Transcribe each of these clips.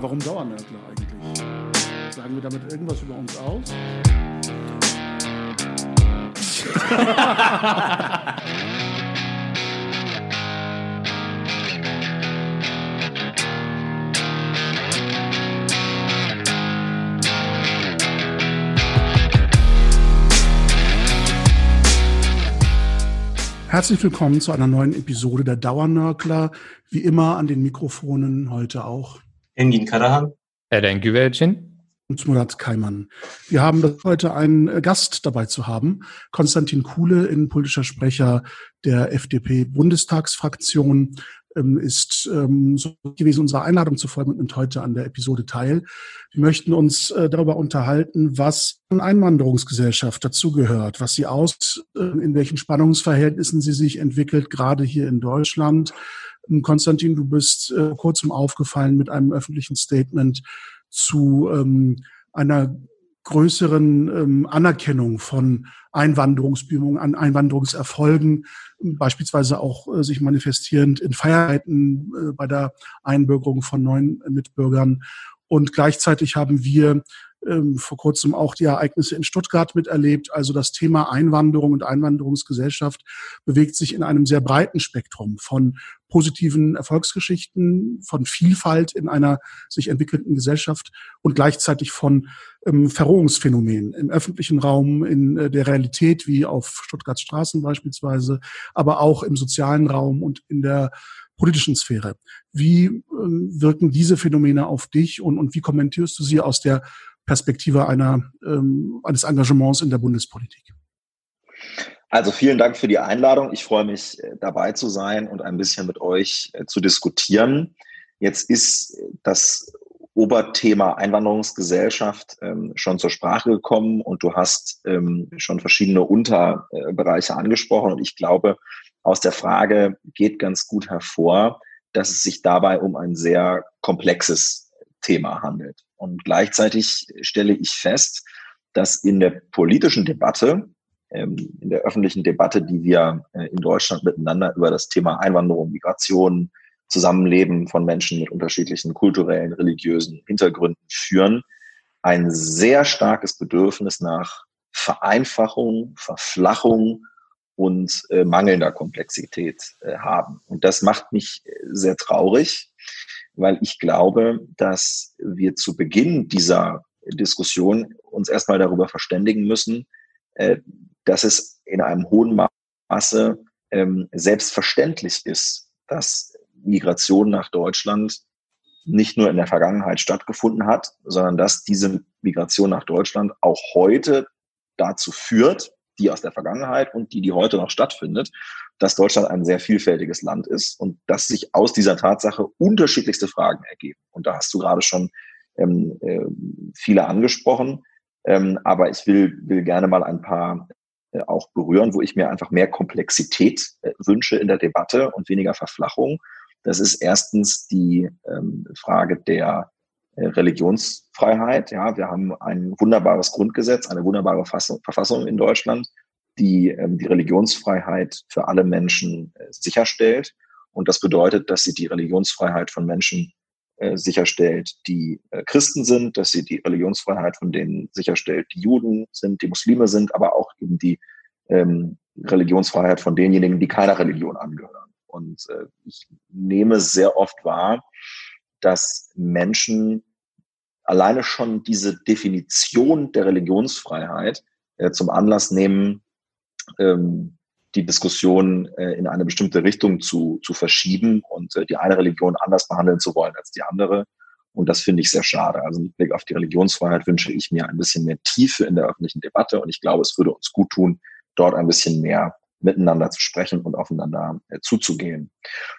Warum Dauernörgler eigentlich? Sagen wir damit irgendwas über uns aus? Herzlich willkommen zu einer neuen Episode der Dauernörkler. Wie immer an den Mikrofonen heute auch Engin Karahan, Eren Güvercin und Murat Kaiman. Wir haben heute einen äh, Gast dabei zu haben, Konstantin Kuhle, innenpolitischer Sprecher der FDP-Bundestagsfraktion ähm, ist ähm, so gewesen, unserer Einladung zu folgen und nimmt heute an der Episode teil. Wir möchten uns äh, darüber unterhalten, was eine Einwanderungsgesellschaft dazugehört, was sie aus, äh, in welchen Spannungsverhältnissen sie sich entwickelt, gerade hier in Deutschland. Ähm, Konstantin, du bist äh, kurzem aufgefallen mit einem öffentlichen Statement zu ähm, einer größeren ähm, Anerkennung von Einwanderungsbemühungen, an Einwanderungserfolgen, beispielsweise auch äh, sich manifestierend in Feierheiten äh, bei der Einbürgerung von neuen Mitbürgern. Und gleichzeitig haben wir ähm, vor kurzem auch die Ereignisse in Stuttgart miterlebt. Also das Thema Einwanderung und Einwanderungsgesellschaft bewegt sich in einem sehr breiten Spektrum von positiven Erfolgsgeschichten, von Vielfalt in einer sich entwickelnden Gesellschaft und gleichzeitig von ähm, Verrohungsphänomenen im öffentlichen Raum, in äh, der Realität, wie auf Stuttgarts Straßen beispielsweise, aber auch im sozialen Raum und in der politischen Sphäre. Wie ähm, wirken diese Phänomene auf dich und, und wie kommentierst du sie aus der Perspektive einer, ähm, eines Engagements in der Bundespolitik? Also vielen Dank für die Einladung. Ich freue mich äh, dabei zu sein und ein bisschen mit euch äh, zu diskutieren. Jetzt ist das Oberthema Einwanderungsgesellschaft ähm, schon zur Sprache gekommen und du hast ähm, schon verschiedene Unterbereiche angesprochen. Und ich glaube, aus der Frage geht ganz gut hervor, dass es sich dabei um ein sehr komplexes Thema handelt. Und gleichzeitig stelle ich fest, dass in der politischen Debatte, ähm, in der öffentlichen Debatte, die wir äh, in Deutschland miteinander über das Thema Einwanderung, Migration, Zusammenleben von Menschen mit unterschiedlichen kulturellen, religiösen Hintergründen führen, ein sehr starkes Bedürfnis nach Vereinfachung, Verflachung und äh, mangelnder Komplexität äh, haben. Und das macht mich sehr traurig, weil ich glaube, dass wir zu Beginn dieser Diskussion uns erstmal darüber verständigen müssen, äh, dass es in einem hohen Maße ähm, selbstverständlich ist, dass Migration nach Deutschland nicht nur in der Vergangenheit stattgefunden hat, sondern dass diese Migration nach Deutschland auch heute dazu führt, die aus der Vergangenheit und die, die heute noch stattfindet, dass Deutschland ein sehr vielfältiges Land ist und dass sich aus dieser Tatsache unterschiedlichste Fragen ergeben. Und da hast du gerade schon ähm, äh, viele angesprochen. Ähm, aber ich will, will gerne mal ein paar äh, auch berühren, wo ich mir einfach mehr Komplexität äh, wünsche in der Debatte und weniger Verflachung. Das ist erstens die ähm, Frage der äh, Religionsfreiheit. Ja, wir haben ein wunderbares Grundgesetz, eine wunderbare Fassung, Verfassung in Deutschland, die ähm, die Religionsfreiheit für alle Menschen äh, sicherstellt. Und das bedeutet, dass sie die Religionsfreiheit von Menschen äh, sicherstellt, die äh, Christen sind, dass sie die Religionsfreiheit von denen sicherstellt, die Juden sind, die Muslime sind, aber auch eben die ähm, Religionsfreiheit von denjenigen, die keiner Religion angehören. Und äh, ich nehme sehr oft wahr, dass Menschen alleine schon diese Definition der Religionsfreiheit äh, zum Anlass nehmen, ähm, die Diskussion äh, in eine bestimmte Richtung zu, zu verschieben und äh, die eine Religion anders behandeln zu wollen als die andere. Und das finde ich sehr schade. Also mit Blick auf die Religionsfreiheit wünsche ich mir ein bisschen mehr Tiefe in der öffentlichen Debatte und ich glaube, es würde uns gut tun, dort ein bisschen mehr miteinander zu sprechen und aufeinander äh, zuzugehen.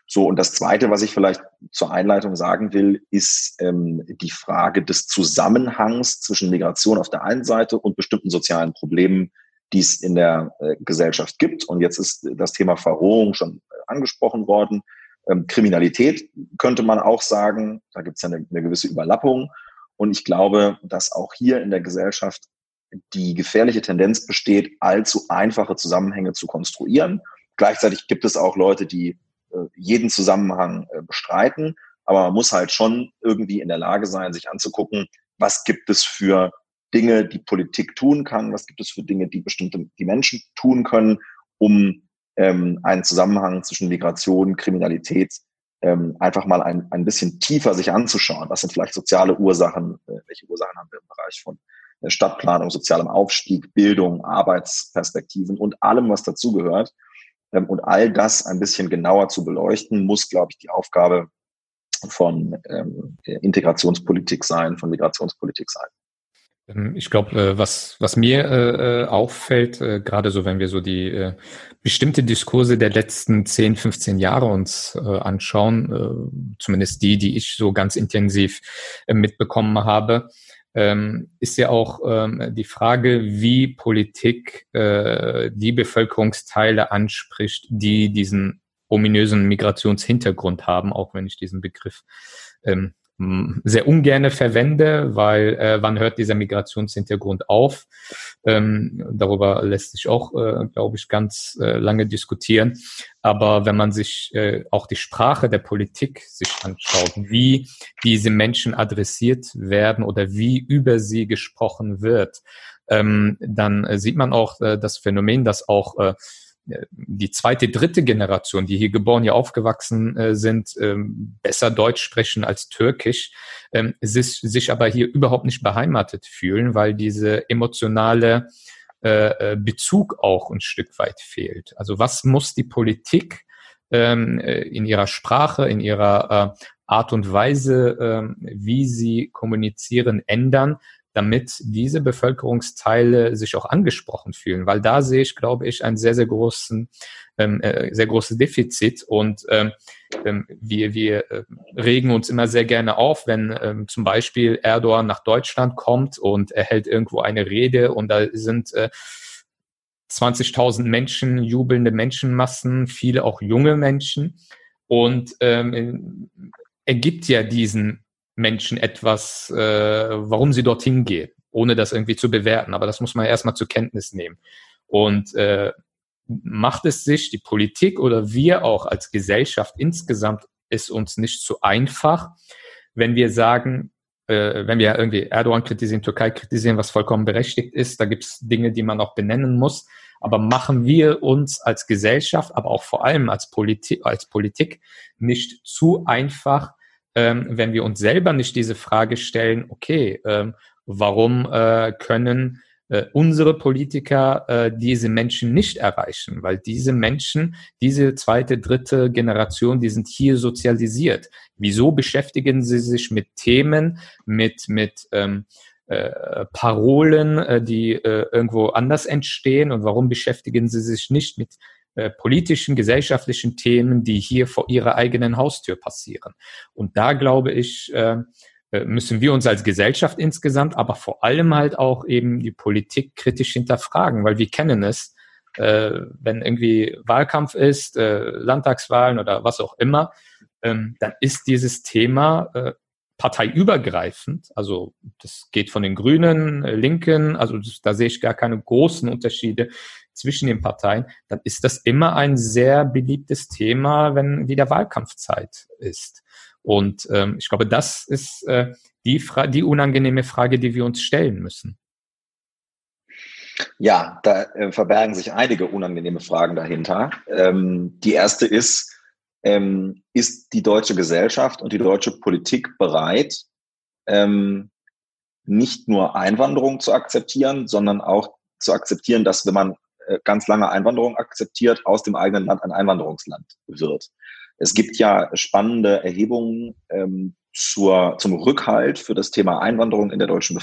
So, und das Zweite, was ich vielleicht zur Einleitung sagen will, ist ähm, die Frage des Zusammenhangs zwischen Migration auf der einen Seite und bestimmten sozialen Problemen, die es in der äh, Gesellschaft gibt. Und jetzt ist das Thema Verrohung schon äh, angesprochen worden. Ähm, Kriminalität könnte man auch sagen, da gibt es ja eine, eine gewisse Überlappung. Und ich glaube, dass auch hier in der Gesellschaft die gefährliche Tendenz besteht, allzu einfache Zusammenhänge zu konstruieren. Gleichzeitig gibt es auch Leute, die äh, jeden Zusammenhang bestreiten. aber man muss halt schon irgendwie in der Lage sein, sich anzugucken, was gibt es für Dinge, die Politik tun kann, was gibt es für Dinge, die bestimmte die Menschen tun können, um ähm, einen Zusammenhang zwischen Migration, Kriminalität ähm, einfach mal ein, ein bisschen tiefer sich anzuschauen. Was sind vielleicht soziale Ursachen? Äh, welche Ursachen haben wir im Bereich von äh, Stadtplanung, sozialem Aufstieg, Bildung, Arbeitsperspektiven und allem, was dazugehört? Ähm, und all das ein bisschen genauer zu beleuchten, muss, glaube ich, die Aufgabe von ähm, Integrationspolitik sein, von Migrationspolitik sein. Ähm, ich glaube, äh, was, was mir äh, äh, auffällt, äh, gerade so, wenn wir so die äh, bestimmte Diskurse der letzten 10, 15 Jahre uns äh, anschauen, äh, zumindest die, die ich so ganz intensiv äh, mitbekommen habe, ähm, ist ja auch ähm, die Frage, wie Politik äh, die Bevölkerungsteile anspricht, die diesen ominösen Migrationshintergrund haben, auch wenn ich diesen Begriff ähm, sehr ungerne verwende, weil äh, wann hört dieser Migrationshintergrund auf? Ähm, darüber lässt sich auch, äh, glaube ich, ganz äh, lange diskutieren. Aber wenn man sich äh, auch die Sprache der Politik sich anschaut, wie diese Menschen adressiert werden oder wie über sie gesprochen wird, ähm, dann äh, sieht man auch äh, das Phänomen, dass auch äh, die zweite, dritte Generation, die hier geboren, ja aufgewachsen äh, sind, ähm, besser Deutsch sprechen als Türkisch, ähm, sich, sich aber hier überhaupt nicht beheimatet fühlen, weil diese emotionale äh, äh, Bezug auch ein Stück weit fehlt. Also was muss die Politik ähm, äh, in ihrer Sprache, in ihrer äh, Art und Weise, äh, wie sie kommunizieren, ändern, damit diese Bevölkerungsteile sich auch angesprochen fühlen, weil da sehe ich, glaube ich, einen sehr, sehr großen, ähm, äh, sehr großes Defizit. Und ähm, ähm, wir, wir äh, regen uns immer sehr gerne auf, wenn ähm, zum Beispiel Erdogan nach Deutschland kommt und er hält irgendwo eine Rede und da sind äh, 20.000 Menschen, jubelnde Menschenmassen, viele auch junge Menschen. Und ähm, er gibt ja diesen Menschen etwas, äh, warum sie dorthin gehen, ohne das irgendwie zu bewerten. Aber das muss man erstmal zur Kenntnis nehmen. Und äh, macht es sich die Politik oder wir auch als Gesellschaft insgesamt ist uns nicht zu einfach, wenn wir sagen, äh, wenn wir irgendwie Erdogan kritisieren, Türkei kritisieren, was vollkommen berechtigt ist, da gibt es Dinge, die man auch benennen muss. Aber machen wir uns als Gesellschaft, aber auch vor allem als, Politik, als Politik nicht zu einfach, ähm, wenn wir uns selber nicht diese Frage stellen, okay, ähm, warum äh, können äh, unsere Politiker äh, diese Menschen nicht erreichen? Weil diese Menschen, diese zweite, dritte Generation, die sind hier sozialisiert. Wieso beschäftigen sie sich mit Themen, mit, mit ähm, äh, Parolen, äh, die äh, irgendwo anders entstehen und warum beschäftigen sie sich nicht mit äh, politischen, gesellschaftlichen Themen, die hier vor ihrer eigenen Haustür passieren. Und da glaube ich, äh, äh, müssen wir uns als Gesellschaft insgesamt, aber vor allem halt auch eben die Politik kritisch hinterfragen, weil wir kennen es, wenn irgendwie Wahlkampf ist, Landtagswahlen oder was auch immer, ähm, dann ist dieses Thema parteiübergreifend, also das geht von den Grünen, Linken, also da sehe ich gar keine großen Unterschiede zwischen den Parteien, dann ist das immer ein sehr beliebtes Thema, wenn wieder Wahlkampfzeit ist. Und ähm, ich glaube, das ist äh, die, Fra die unangenehme Frage, die wir uns stellen müssen. Ja, da äh, verbergen sich einige unangenehme Fragen dahinter. Ähm, die erste ist, ähm, ist die deutsche Gesellschaft und die deutsche Politik bereit, ähm, nicht nur Einwanderung zu akzeptieren, sondern auch zu akzeptieren, dass wenn man ganz lange Einwanderung akzeptiert, aus dem eigenen Land ein Einwanderungsland wird. Es gibt ja spannende Erhebungen ähm, zur, zum Rückhalt für das Thema Einwanderung in der deutschen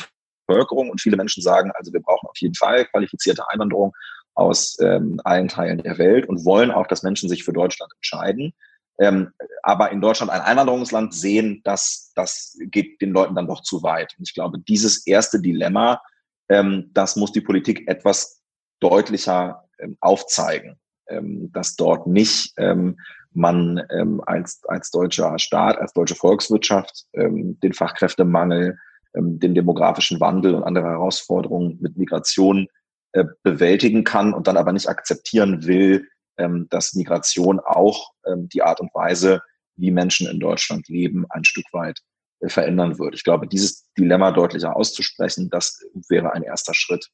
Bevölkerung. Und viele Menschen sagen, also wir brauchen auf jeden Fall qualifizierte Einwanderung aus ähm, allen Teilen der Welt und wollen auch, dass Menschen sich für Deutschland entscheiden. Ähm, aber in Deutschland ein Einwanderungsland sehen, das, das geht den Leuten dann doch zu weit. Und ich glaube, dieses erste Dilemma, ähm, das muss die Politik etwas deutlicher ähm, aufzeigen, ähm, dass dort nicht ähm, man ähm, als, als deutscher Staat, als deutsche Volkswirtschaft ähm, den Fachkräftemangel, ähm, den demografischen Wandel und andere Herausforderungen mit Migration äh, bewältigen kann und dann aber nicht akzeptieren will, ähm, dass Migration auch ähm, die Art und Weise wie Menschen in Deutschland leben, ein Stück weit äh, verändern wird. Ich glaube, dieses Dilemma deutlicher auszusprechen, das wäre ein erster Schritt.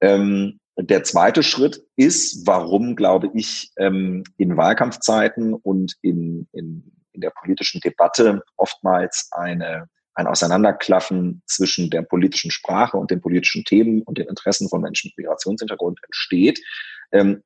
Ähm, der zweite Schritt ist, warum, glaube ich, ähm, in Wahlkampfzeiten und in, in, in der politischen Debatte oftmals eine, ein Auseinanderklaffen zwischen der politischen Sprache und den politischen Themen und den Interessen von Menschen mit Migrationshintergrund entsteht, ähm,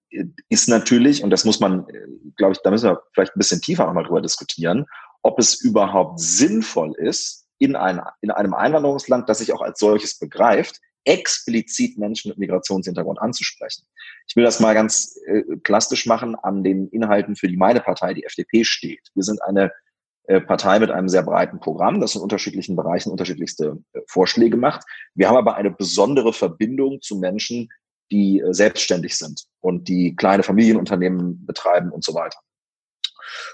ist natürlich, und das muss man, äh, glaube ich, da müssen wir vielleicht ein bisschen tiefer nochmal drüber diskutieren, ob es überhaupt sinnvoll ist, in, ein, in einem Einwanderungsland, das sich auch als solches begreift, explizit Menschen mit Migrationshintergrund anzusprechen. Ich will das mal ganz äh, plastisch machen an den Inhalten, für die meine Partei, die FDP, steht. Wir sind eine äh, Partei mit einem sehr breiten Programm, das in unterschiedlichen Bereichen unterschiedlichste äh, Vorschläge macht. Wir haben aber eine besondere Verbindung zu Menschen, die äh, selbstständig sind und die kleine Familienunternehmen betreiben und so weiter.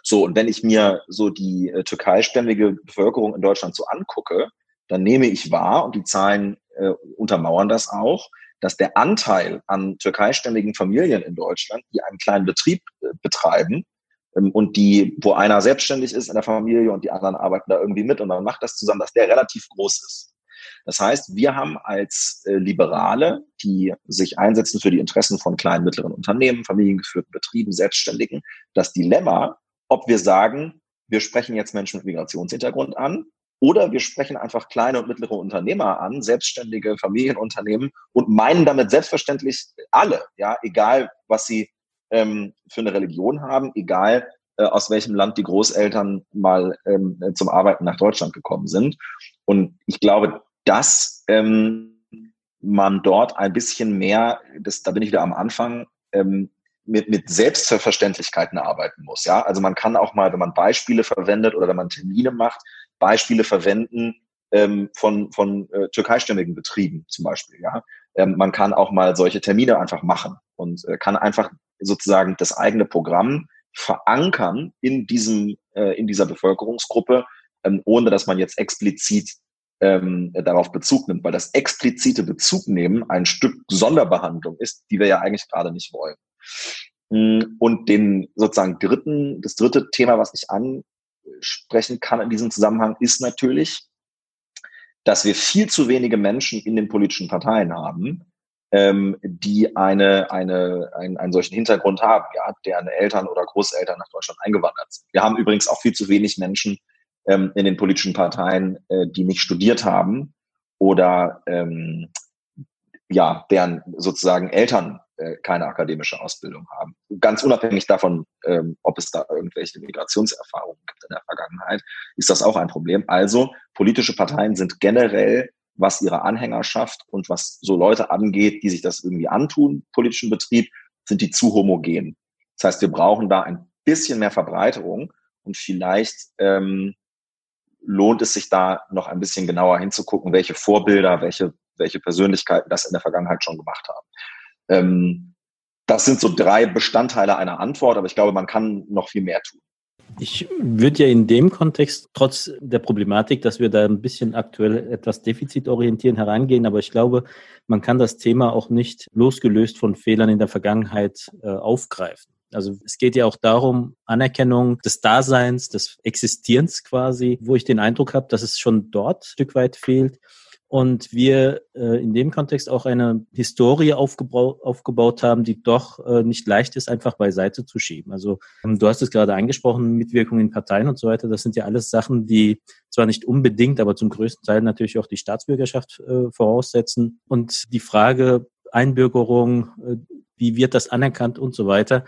So, und wenn ich mir so die türkeistämmige Bevölkerung in Deutschland so angucke, dann nehme ich wahr, und die Zahlen äh, untermauern das auch, dass der Anteil an türkeistämmigen Familien in Deutschland, die einen kleinen Betrieb äh, betreiben ähm, und die, wo einer selbstständig ist in der Familie und die anderen arbeiten da irgendwie mit und man macht das zusammen, dass der relativ groß ist. Das heißt, wir haben als äh, Liberale, die sich einsetzen für die Interessen von kleinen, mittleren Unternehmen, familiengeführten Betrieben, Selbstständigen, das Dilemma, ob wir sagen, wir sprechen jetzt Menschen mit Migrationshintergrund an oder wir sprechen einfach kleine und mittlere Unternehmer an, selbstständige Familienunternehmen und meinen damit selbstverständlich alle, ja, egal was sie ähm, für eine Religion haben, egal äh, aus welchem Land die Großeltern mal ähm, zum Arbeiten nach Deutschland gekommen sind. Und ich glaube, dass ähm, man dort ein bisschen mehr, das, da bin ich wieder am Anfang, ähm, mit, mit Selbstverständlichkeiten arbeiten muss. Ja, also man kann auch mal, wenn man Beispiele verwendet oder wenn man Termine macht, Beispiele verwenden ähm, von, von äh, türkeistämmigen Betrieben zum Beispiel. Ja, ähm, man kann auch mal solche Termine einfach machen und äh, kann einfach sozusagen das eigene Programm verankern in diesem äh, in dieser Bevölkerungsgruppe, ähm, ohne dass man jetzt explizit ähm, darauf Bezug nimmt, weil das explizite Bezug nehmen ein Stück Sonderbehandlung ist, die wir ja eigentlich gerade nicht wollen. Mm, und den sozusagen dritten, das dritte Thema, was ich ansprechen kann in diesem Zusammenhang, ist natürlich, dass wir viel zu wenige Menschen in den politischen Parteien haben, ähm, die eine, eine, einen, einen solchen Hintergrund haben, ja, deren Eltern oder Großeltern nach Deutschland eingewandert sind. Wir haben übrigens auch viel zu wenig Menschen ähm, in den politischen Parteien, äh, die nicht studiert haben oder ähm, ja, deren sozusagen Eltern äh, keine akademische Ausbildung haben. Ganz unabhängig davon, ähm, ob es da irgendwelche Migrationserfahrungen gibt in der Vergangenheit, ist das auch ein Problem. Also politische Parteien sind generell, was ihre Anhängerschaft und was so Leute angeht, die sich das irgendwie antun, politischen Betrieb, sind die zu homogen. Das heißt, wir brauchen da ein bisschen mehr Verbreiterung und vielleicht ähm, lohnt es sich da noch ein bisschen genauer hinzugucken, welche Vorbilder, welche, welche Persönlichkeiten das in der Vergangenheit schon gemacht haben. Ähm, das sind so drei Bestandteile einer Antwort, aber ich glaube, man kann noch viel mehr tun. Ich würde ja in dem Kontext, trotz der Problematik, dass wir da ein bisschen aktuell etwas defizitorientieren herangehen, aber ich glaube, man kann das Thema auch nicht losgelöst von Fehlern in der Vergangenheit äh, aufgreifen. Also es geht ja auch darum, Anerkennung des Daseins, des Existierens quasi, wo ich den Eindruck habe, dass es schon dort ein Stück weit fehlt. Und wir äh, in dem Kontext auch eine Historie aufgebaut, haben, die doch äh, nicht leicht ist, einfach beiseite zu schieben. Also ähm, du hast es gerade angesprochen, Mitwirkung in Parteien und so weiter. Das sind ja alles Sachen, die zwar nicht unbedingt, aber zum größten Teil natürlich auch die Staatsbürgerschaft äh, voraussetzen. Und die Frage Einbürgerung, äh, wie wird das anerkannt und so weiter,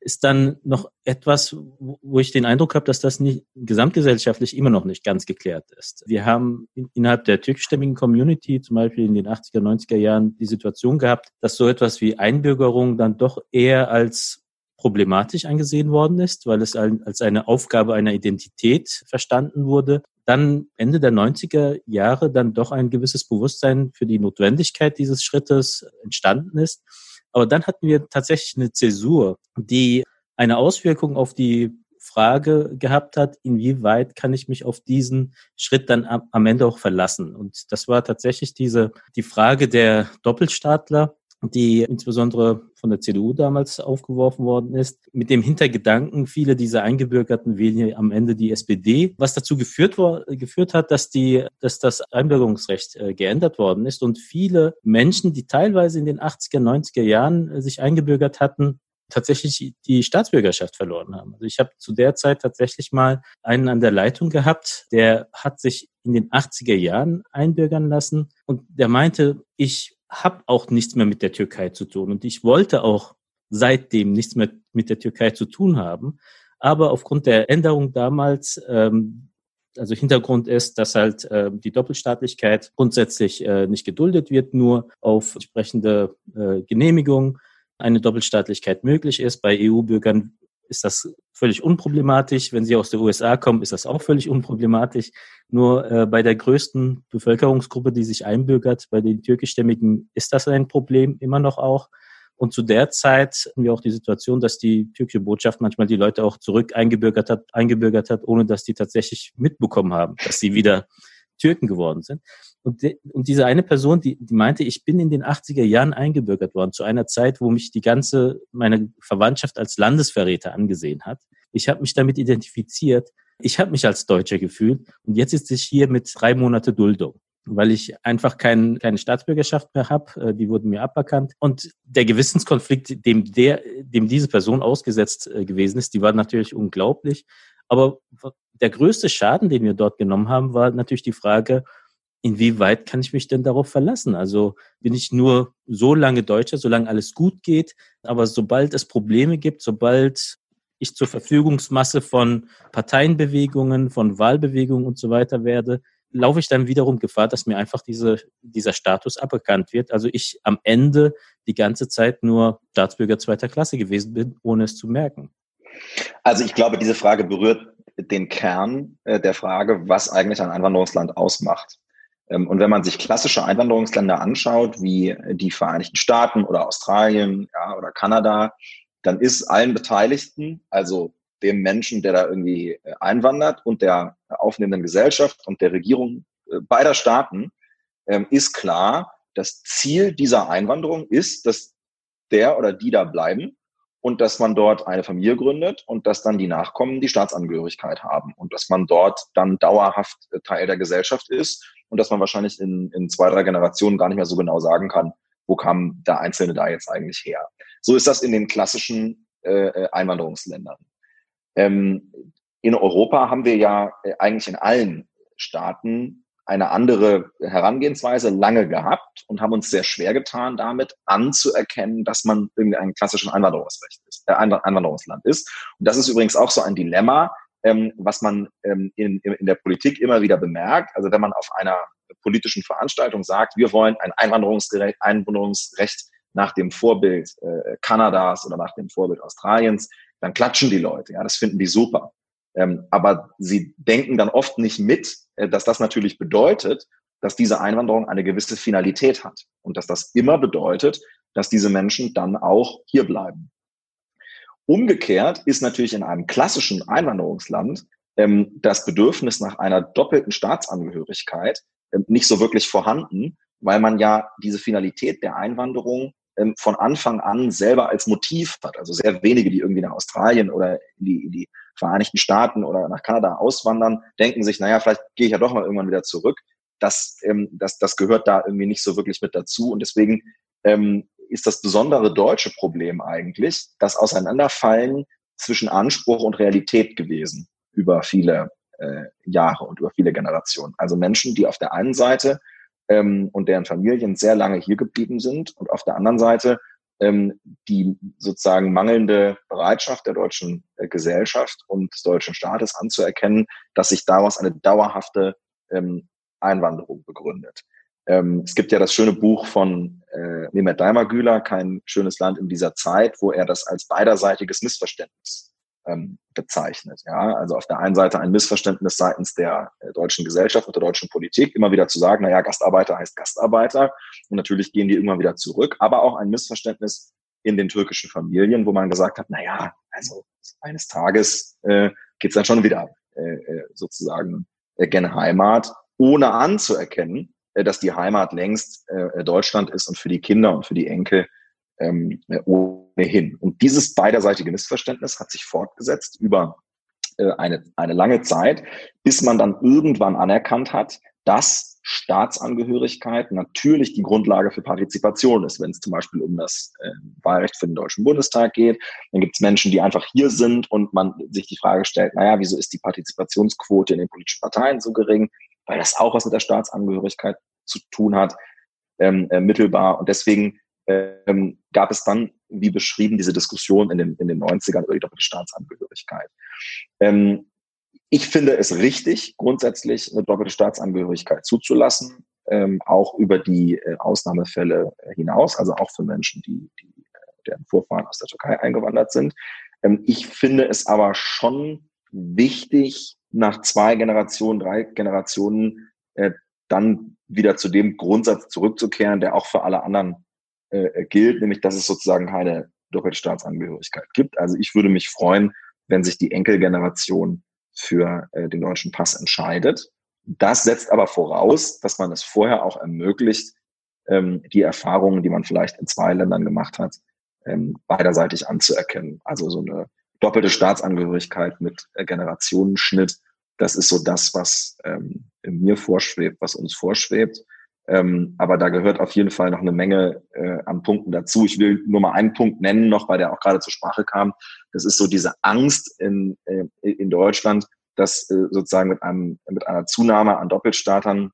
ist dann noch etwas, wo ich den Eindruck habe, dass das nicht gesamtgesellschaftlich immer noch nicht ganz geklärt ist. Wir haben innerhalb der türkischstämmigen Community zum Beispiel in den 80er, 90er Jahren die Situation gehabt, dass so etwas wie Einbürgerung dann doch eher als problematisch angesehen worden ist, weil es als eine Aufgabe einer Identität verstanden wurde. Dann Ende der 90er Jahre dann doch ein gewisses Bewusstsein für die Notwendigkeit dieses Schrittes entstanden ist aber dann hatten wir tatsächlich eine Zäsur, die eine Auswirkung auf die Frage gehabt hat, inwieweit kann ich mich auf diesen Schritt dann am Ende auch verlassen. Und das war tatsächlich diese, die Frage der Doppelstaatler, die insbesondere von der CDU damals aufgeworfen worden ist, mit dem Hintergedanken, viele dieser Eingebürgerten wählen am Ende die SPD, was dazu geführt, geführt hat, dass, die, dass das Einbürgerungsrecht äh, geändert worden ist und viele Menschen, die teilweise in den 80er, 90er Jahren äh, sich eingebürgert hatten, tatsächlich die Staatsbürgerschaft verloren haben. Also ich habe zu der Zeit tatsächlich mal einen an der Leitung gehabt, der hat sich in den 80er Jahren einbürgern lassen und der meinte, ich habe auch nichts mehr mit der Türkei zu tun. Und ich wollte auch seitdem nichts mehr mit der Türkei zu tun haben. Aber aufgrund der Änderung damals, ähm, also Hintergrund ist, dass halt äh, die Doppelstaatlichkeit grundsätzlich äh, nicht geduldet wird, nur auf entsprechende äh, Genehmigung eine Doppelstaatlichkeit möglich ist. Bei EU-Bürgern ist das völlig unproblematisch. Wenn sie aus der USA kommen, ist das auch völlig unproblematisch. Nur äh, bei der größten Bevölkerungsgruppe, die sich einbürgert, bei den türkischstämmigen, ist das ein Problem immer noch auch. Und zu der Zeit hatten wir auch die Situation, dass die türkische Botschaft manchmal die Leute auch zurück eingebürgert hat, eingebürgert hat, ohne dass die tatsächlich mitbekommen haben, dass sie wieder Türken geworden sind. Und, de, und diese eine Person, die, die meinte, ich bin in den 80er Jahren eingebürgert worden, zu einer Zeit, wo mich die ganze, meine Verwandtschaft als Landesverräter angesehen hat. Ich habe mich damit identifiziert. Ich habe mich als Deutscher gefühlt. Und jetzt ist es hier mit drei Monate Duldung weil ich einfach kein, keine Staatsbürgerschaft mehr habe. Äh, die wurden mir aberkannt. Und der Gewissenskonflikt, dem, der, dem diese Person ausgesetzt äh, gewesen ist, die war natürlich unglaublich. Aber der größte Schaden, den wir dort genommen haben, war natürlich die Frage, inwieweit kann ich mich denn darauf verlassen? Also bin ich nur so lange Deutscher, solange alles gut geht, aber sobald es Probleme gibt, sobald ich zur Verfügungsmasse von Parteienbewegungen, von Wahlbewegungen und so weiter werde, laufe ich dann wiederum Gefahr, dass mir einfach diese, dieser Status aberkannt wird. Also ich am Ende die ganze Zeit nur Staatsbürger zweiter Klasse gewesen bin, ohne es zu merken. Also ich glaube, diese Frage berührt den Kern äh, der Frage, was eigentlich ein Einwanderungsland ausmacht. Ähm, und wenn man sich klassische Einwanderungsländer anschaut, wie die Vereinigten Staaten oder Australien ja, oder Kanada, dann ist allen Beteiligten, also dem Menschen, der da irgendwie äh, einwandert und der aufnehmenden Gesellschaft und der Regierung äh, beider Staaten, ähm, ist klar, das Ziel dieser Einwanderung ist, dass der oder die da bleiben und dass man dort eine Familie gründet und dass dann die Nachkommen die Staatsangehörigkeit haben und dass man dort dann dauerhaft äh, Teil der Gesellschaft ist und dass man wahrscheinlich in, in zwei, drei Generationen gar nicht mehr so genau sagen kann, wo kam der Einzelne da jetzt eigentlich her. So ist das in den klassischen äh, äh Einwanderungsländern. Ähm, in Europa haben wir ja äh, eigentlich in allen Staaten eine andere Herangehensweise lange gehabt und haben uns sehr schwer getan, damit anzuerkennen, dass man irgendwie ein klassisches Einwanderungsrecht ist, äh, Einwanderungsland ist. Und das ist übrigens auch so ein Dilemma, ähm, was man ähm, in, in der Politik immer wieder bemerkt. Also wenn man auf einer politischen Veranstaltung sagt, wir wollen ein Einwanderungsrecht, Einwanderungsrecht nach dem Vorbild äh, Kanadas oder nach dem Vorbild Australiens, dann klatschen die Leute. Ja, das finden die super. Ähm, aber sie denken dann oft nicht mit, äh, dass das natürlich bedeutet, dass diese Einwanderung eine gewisse Finalität hat und dass das immer bedeutet, dass diese Menschen dann auch hier bleiben. Umgekehrt ist natürlich in einem klassischen Einwanderungsland ähm, das Bedürfnis nach einer doppelten Staatsangehörigkeit ähm, nicht so wirklich vorhanden, weil man ja diese Finalität der Einwanderung ähm, von Anfang an selber als Motiv hat. Also sehr wenige, die irgendwie nach Australien oder in die, in die Vereinigten Staaten oder nach Kanada auswandern, denken sich, naja, vielleicht gehe ich ja doch mal irgendwann wieder zurück. Das, ähm, das, das gehört da irgendwie nicht so wirklich mit dazu. Und deswegen ähm, ist das besondere deutsche Problem eigentlich das Auseinanderfallen zwischen Anspruch und Realität gewesen über viele äh, Jahre und über viele Generationen. Also Menschen, die auf der einen Seite ähm, und deren Familien sehr lange hier geblieben sind und auf der anderen Seite ähm, die sozusagen mangelnde Bereitschaft der deutschen äh, Gesellschaft und des deutschen Staates anzuerkennen, dass sich daraus eine dauerhafte ähm, Einwanderung begründet. Ähm, es gibt ja das schöne Buch von äh, Mehmet Daimagüler, Kein schönes Land in dieser Zeit, wo er das als beiderseitiges Missverständnis ähm, bezeichnet. Ja, also auf der einen Seite ein Missverständnis seitens der äh, deutschen Gesellschaft und der deutschen Politik, immer wieder zu sagen, naja, Gastarbeiter heißt Gastarbeiter und natürlich gehen die irgendwann wieder zurück, aber auch ein Missverständnis in den türkischen Familien, wo man gesagt hat, naja, also eines Tages äh, geht dann schon wieder äh, äh, sozusagen äh, gen Heimat, ohne anzuerkennen, äh, dass die Heimat längst äh, Deutschland ist und für die Kinder und für die Enkel ähm, ohnehin. Und dieses beiderseitige Missverständnis hat sich fortgesetzt über äh, eine, eine lange Zeit, bis man dann irgendwann anerkannt hat, dass Staatsangehörigkeit natürlich die Grundlage für Partizipation ist, wenn es zum Beispiel um das äh, Wahlrecht für den Deutschen Bundestag geht. Dann gibt es Menschen, die einfach hier sind und man sich die Frage stellt, naja, wieso ist die Partizipationsquote in den politischen Parteien so gering? Weil das auch was mit der Staatsangehörigkeit zu tun hat, ähm, äh, mittelbar. Und deswegen ähm, gab es dann, wie beschrieben, diese Diskussion in den, in den 90ern über die doppelte Staatsangehörigkeit. Ähm, ich finde es richtig, grundsätzlich eine doppelte Staatsangehörigkeit zuzulassen, ähm, auch über die äh, Ausnahmefälle hinaus, also auch für Menschen, die, die äh, deren Vorfahren aus der Türkei eingewandert sind. Ähm, ich finde es aber schon wichtig, nach zwei Generationen, drei Generationen äh, dann wieder zu dem Grundsatz zurückzukehren, der auch für alle anderen äh, gilt, nämlich dass es sozusagen keine doppelte Staatsangehörigkeit gibt. Also ich würde mich freuen, wenn sich die Enkelgeneration für äh, den deutschen Pass entscheidet. Das setzt aber voraus, dass man es vorher auch ermöglicht, ähm, die Erfahrungen, die man vielleicht in zwei Ländern gemacht hat, ähm, beiderseitig anzuerkennen. Also so eine doppelte Staatsangehörigkeit mit äh, Generationenschnitt, das ist so das, was ähm, mir vorschwebt, was uns vorschwebt. Ähm, aber da gehört auf jeden Fall noch eine Menge äh, an Punkten dazu. Ich will nur mal einen Punkt nennen, noch, weil der auch gerade zur Sprache kam. Das ist so diese Angst in, äh, in Deutschland, dass äh, sozusagen mit, einem, mit einer Zunahme an Doppelstartern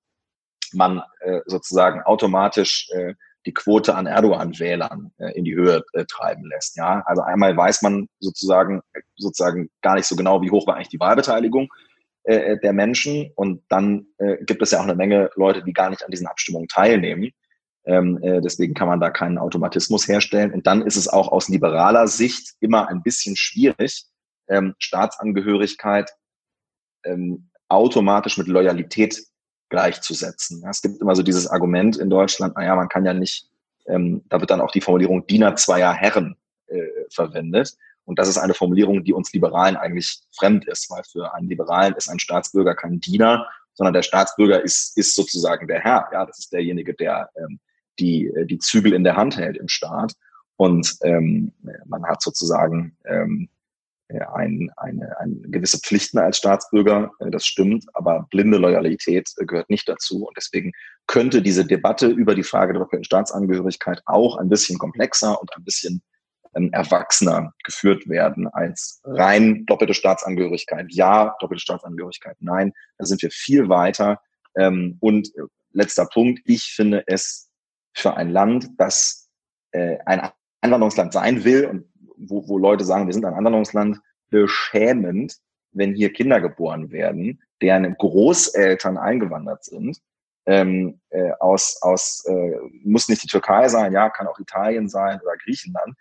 man äh, sozusagen automatisch äh, die Quote an Erdogan-Wählern äh, in die Höhe treiben lässt. Ja, also einmal weiß man sozusagen sozusagen gar nicht so genau, wie hoch war eigentlich die Wahlbeteiligung. Äh, der Menschen. Und dann äh, gibt es ja auch eine Menge Leute, die gar nicht an diesen Abstimmungen teilnehmen. Ähm, äh, deswegen kann man da keinen Automatismus herstellen. Und dann ist es auch aus liberaler Sicht immer ein bisschen schwierig, ähm, Staatsangehörigkeit ähm, automatisch mit Loyalität gleichzusetzen. Es gibt immer so dieses Argument in Deutschland, naja, man kann ja nicht, ähm, da wird dann auch die Formulierung Diener zweier Herren äh, verwendet. Und das ist eine Formulierung, die uns Liberalen eigentlich fremd ist, weil für einen Liberalen ist ein Staatsbürger kein Diener, sondern der Staatsbürger ist, ist sozusagen der Herr. Ja, das ist derjenige, der ähm, die, die Zügel in der Hand hält im Staat. Und ähm, man hat sozusagen ähm, ein, eine, eine gewisse Pflichten als Staatsbürger, äh, das stimmt, aber blinde Loyalität äh, gehört nicht dazu. Und deswegen könnte diese Debatte über die Frage der Staatsangehörigkeit auch ein bisschen komplexer und ein bisschen erwachsener geführt werden als rein doppelte Staatsangehörigkeit. Ja, doppelte Staatsangehörigkeit, nein. Da sind wir viel weiter. Ähm, und äh, letzter Punkt, ich finde es für ein Land, das äh, ein Einwanderungsland sein will und wo, wo Leute sagen, wir sind ein Einwanderungsland, beschämend, wenn hier Kinder geboren werden, deren Großeltern eingewandert sind ähm, äh, aus, aus äh, muss nicht die Türkei sein, ja, kann auch Italien sein oder Griechenland,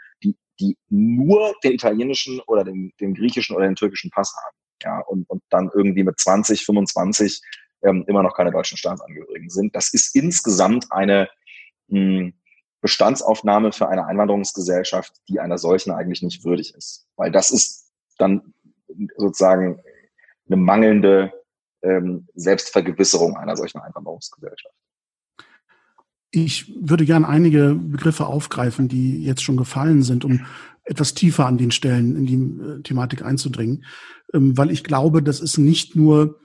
die nur den italienischen oder den, den griechischen oder den türkischen Pass haben. Ja, und, und dann irgendwie mit 20, 25 ähm, immer noch keine deutschen Staatsangehörigen sind. Das ist insgesamt eine mh, hm, Bestandsaufnahme für eine Einwanderungsgesellschaft, die einer solchen eigentlich nicht würdig ist. Weil das ist dann sozusagen eine mangelnde ähm, Selbstvergewisserung einer solchen Einwanderungsgesellschaft. Ich würde gern einige Begriffe aufgreifen, die jetzt schon gefallen sind, um etwas tiefer an den Stellen in die äh, Thematik einzudringen, ähm, weil ich glaube, das ist nicht nur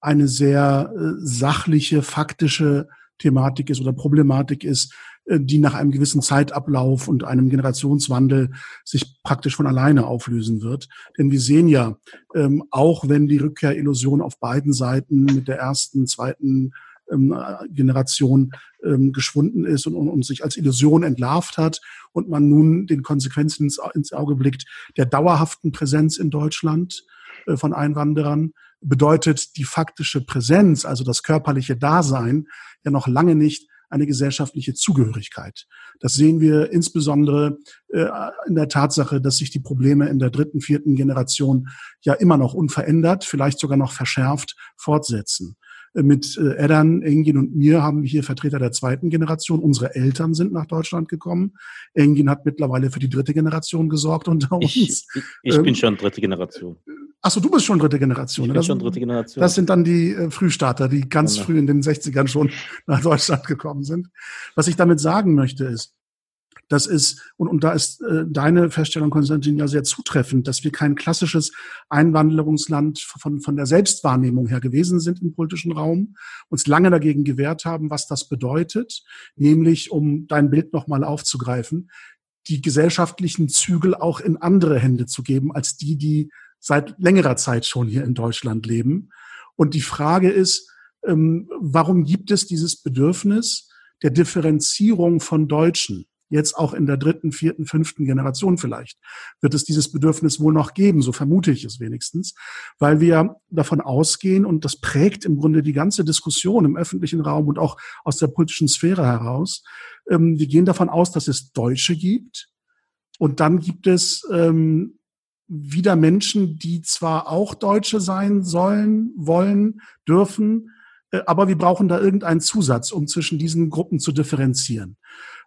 eine sehr äh, sachliche, faktische Thematik ist oder Problematik ist, äh, die nach einem gewissen Zeitablauf und einem Generationswandel sich praktisch von alleine auflösen wird. Denn wir sehen ja, ähm, auch wenn die Rückkehrillusion auf beiden Seiten mit der ersten, zweiten ähm, Generation ähm, geschwunden ist und, und, und sich als Illusion entlarvt hat und man nun den Konsequenzen ins, ins Auge blickt der dauerhaften Präsenz in Deutschland äh, von Einwanderern, bedeutet die faktische Präsenz, also das körperliche Dasein, ja noch lange nicht eine gesellschaftliche Zugehörigkeit. Das sehen wir insbesondere äh, in der Tatsache, dass sich die Probleme in der dritten, vierten Generation ja immer noch unverändert, vielleicht sogar noch verschärft fortsetzen. Mit äh, Edan, Engin und mir haben wir hier Vertreter der zweiten Generation. Unsere Eltern sind nach Deutschland gekommen. Engin hat mittlerweile für die dritte Generation gesorgt unter uns. Ich, ich, ich ähm, bin schon dritte Generation. Achso, du bist schon dritte Generation. Ich bin das, schon dritte Generation. Das sind dann die äh, Frühstarter, die ganz Genau. früh in den 60ern schon nach Deutschland gekommen sind. Was ich damit sagen möchte ist, das ist, und, und da ist äh, deine Feststellung, Konstantin, ja sehr zutreffend, dass wir kein klassisches Einwanderungsland von, von der Selbstwahrnehmung her gewesen sind im politischen Raum, uns lange dagegen gewehrt haben, was das bedeutet, nämlich, um dein Bild nochmal aufzugreifen, die gesellschaftlichen Zügel auch in andere Hände zu geben, als die, die seit längerer Zeit schon hier in Deutschland leben. Und die Frage ist, ähm, warum gibt es dieses Bedürfnis der Differenzierung von Deutschen? Jetzt auch in der dritten, vierten, fünften Generation vielleicht wird es dieses Bedürfnis wohl noch geben, so vermute ich es wenigstens, weil wir davon ausgehen und das prägt im Grunde die ganze Diskussion im öffentlichen Raum und auch aus der politischen Sphäre heraus. Ähm, wir gehen davon aus, dass es Deutsche gibt und dann gibt es ähm, wieder Menschen, die zwar auch Deutsche sein sollen, wollen, dürfen, äh, aber wir brauchen da irgendeinen Zusatz, um zwischen diesen Gruppen zu differenzieren.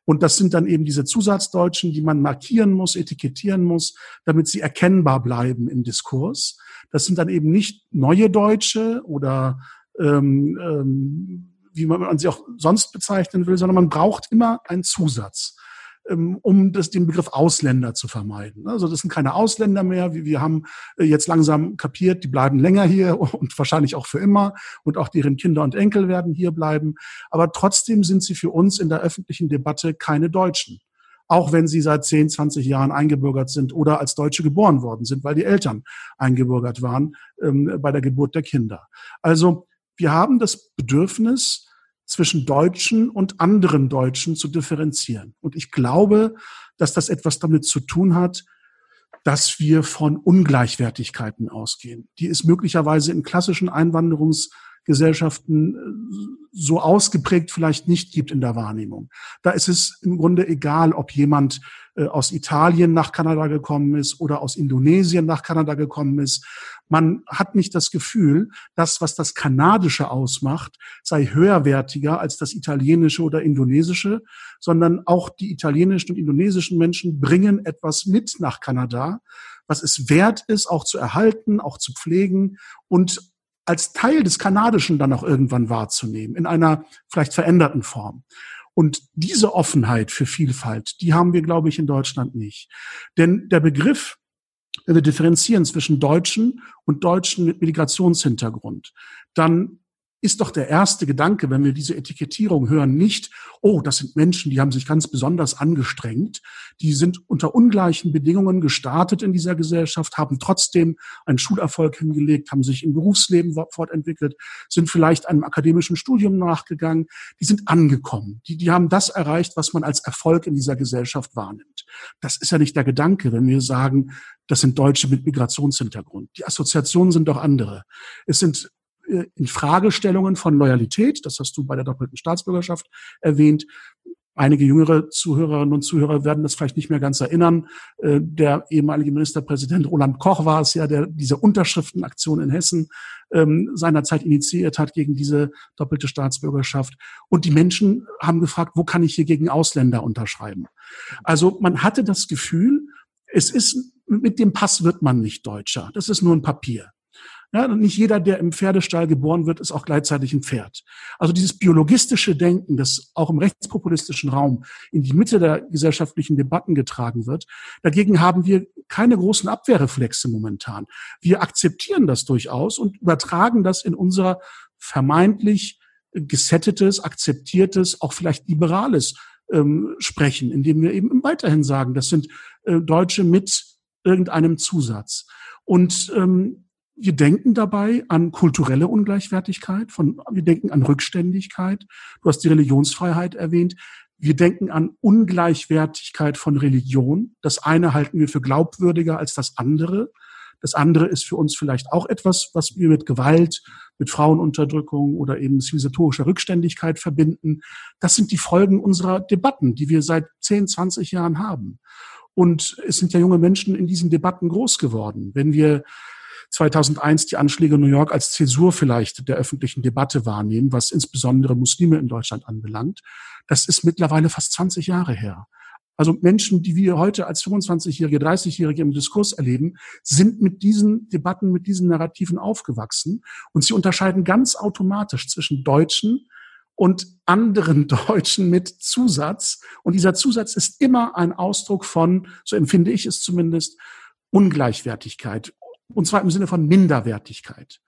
Und das sind dann eben diese Zusatzdeutschen, die man markieren muss, etikettieren muss, damit sie erkennbar bleiben im Diskurs. Das sind dann eben nicht neue Deutsche oder ähm, ähm, wie man sie auch sonst bezeichnen will, sondern man braucht immer einen Zusatz um das, den Begriff Ausländer zu vermeiden. Also das sind keine Ausländer mehr. Wir haben äh, jetzt langsam kapiert, die bleiben länger hier und wahrscheinlich auch für immer und auch deren Kinder und Enkel werden hier bleiben. Aber trotzdem sind sie für uns in der öffentlichen Debatte keine Deutschen. Auch wenn sie seit 10, 20 Jahren eingebürgert sind oder als Deutsche geboren worden sind, weil die Eltern eingebürgert waren ähm, bei der Geburt der Kinder. Also wir haben das Bedürfnis, zwischen Deutschen und anderen Deutschen zu differenzieren. Und ich glaube, dass das etwas damit zu tun hat, dass wir von Ungleichwertigkeiten ausgehen, die es möglicherweise in klassischen Einwanderungsgesellschaften äh, so ausgeprägt vielleicht nicht gibt in der Wahrnehmung. Da ist es im Grunde egal, ob jemand äh, aus Italien nach Kanada gekommen ist oder aus Indonesien nach Kanada gekommen ist. Man hat nicht das Gefühl, das, was das Kanadische ausmacht, sei höherwertiger als das Italienische oder Indonesische, sondern auch die italienischen und indonesischen Menschen bringen etwas mit nach Kanada, was es wert ist, auch zu erhalten, auch zu pflegen und als Teil des Kanadischen dann auch irgendwann wahrzunehmen, in einer vielleicht veränderten Form. Und diese Offenheit für Vielfalt, die haben wir, glaube ich, in Deutschland nicht. Denn der Begriff, wenn wir differenzieren zwischen Deutschen und Deutschen mit Migrationshintergrund, dann ist doch der erste Gedanke, wenn wir diese Etikettierung hören, nicht, oh, das sind Menschen, die haben sich ganz besonders angestrengt, die sind unter ungleichen Bedingungen gestartet in dieser Gesellschaft, haben trotzdem einen Schulerfolg hingelegt, haben sich im Berufsleben fortentwickelt, sind vielleicht einem akademischen Studium nachgegangen, die sind angekommen, die, die haben das erreicht, was man als Erfolg in dieser Gesellschaft wahrnimmt. Das ist ja nicht der Gedanke, wenn wir sagen, das sind Deutsche mit Migrationshintergrund. Die Assoziationen sind doch andere. Es sind äh, in Fragestellungen von Loyalität, das hast du bei der doppelten Staatsbürgerschaft erwähnt. Einige jüngere Zuhörerinnen und Zuhörer werden das vielleicht nicht mehr ganz erinnern. Äh, der ehemalige Ministerpräsident Roland Koch war es ja, der diese Unterschriftenaktion in Hessen ähm, seinerzeit initiiert hat gegen diese doppelte Staatsbürgerschaft. Und die Menschen haben gefragt, wo kann ich hier gegen Ausländer unterschreiben? Also man hatte das Gefühl, es ist, mit dem Pass wird man nicht Deutscher. Das ist nur ein Papier. Ja, nicht jeder, der im Pferdestall geboren wird, ist auch gleichzeitig ein Pferd. Also dieses biologistische Denken, das auch im rechtspopulistischen Raum in die Mitte der gesellschaftlichen Debatten getragen wird, dagegen haben wir keine großen Abwehrreflexe momentan. Wir akzeptieren das durchaus und übertragen das in unser vermeintlich gesettetes, akzeptiertes, auch vielleicht liberales ähm, Sprechen, indem wir eben weiterhin sagen, das sind äh, Deutsche mit irgendeinem Zusatz. Und ähm, wir denken dabei an kulturelle Ungleichwertigkeit, von, wir denken an Rückständigkeit. Du hast die Religionsfreiheit erwähnt. Wir denken an Ungleichwertigkeit von Religion. Das eine halten wir für glaubwürdiger als das andere. Das andere ist für uns vielleicht auch etwas, was wir mit Gewalt, mit Frauenunterdrückung oder eben zivilisatorischer Rückständigkeit verbinden. Das sind die Folgen unserer Debatten, die wir seit 10, 20 Jahren haben. Und es sind ja junge Menschen in diesen Debatten groß geworden. Wenn wir 2001 die Anschläge in New York als Zäsur vielleicht der öffentlichen Debatte wahrnehmen, was insbesondere Muslime in Deutschland anbelangt. Das ist mittlerweile fast 20 Jahre her. Also Menschen, die wir heute als 25-Jährige, 30-Jährige im Diskurs erleben, sind mit diesen Debatten, mit diesen Narrativen aufgewachsen und sie unterscheiden ganz automatisch zwischen Deutschen und anderen Deutschen mit Zusatz. Und dieser Zusatz ist immer ein Ausdruck von, so empfinde ich es zumindest, Ungleichwertigkeit. Und zwar im Sinne von Minderwertigkeit.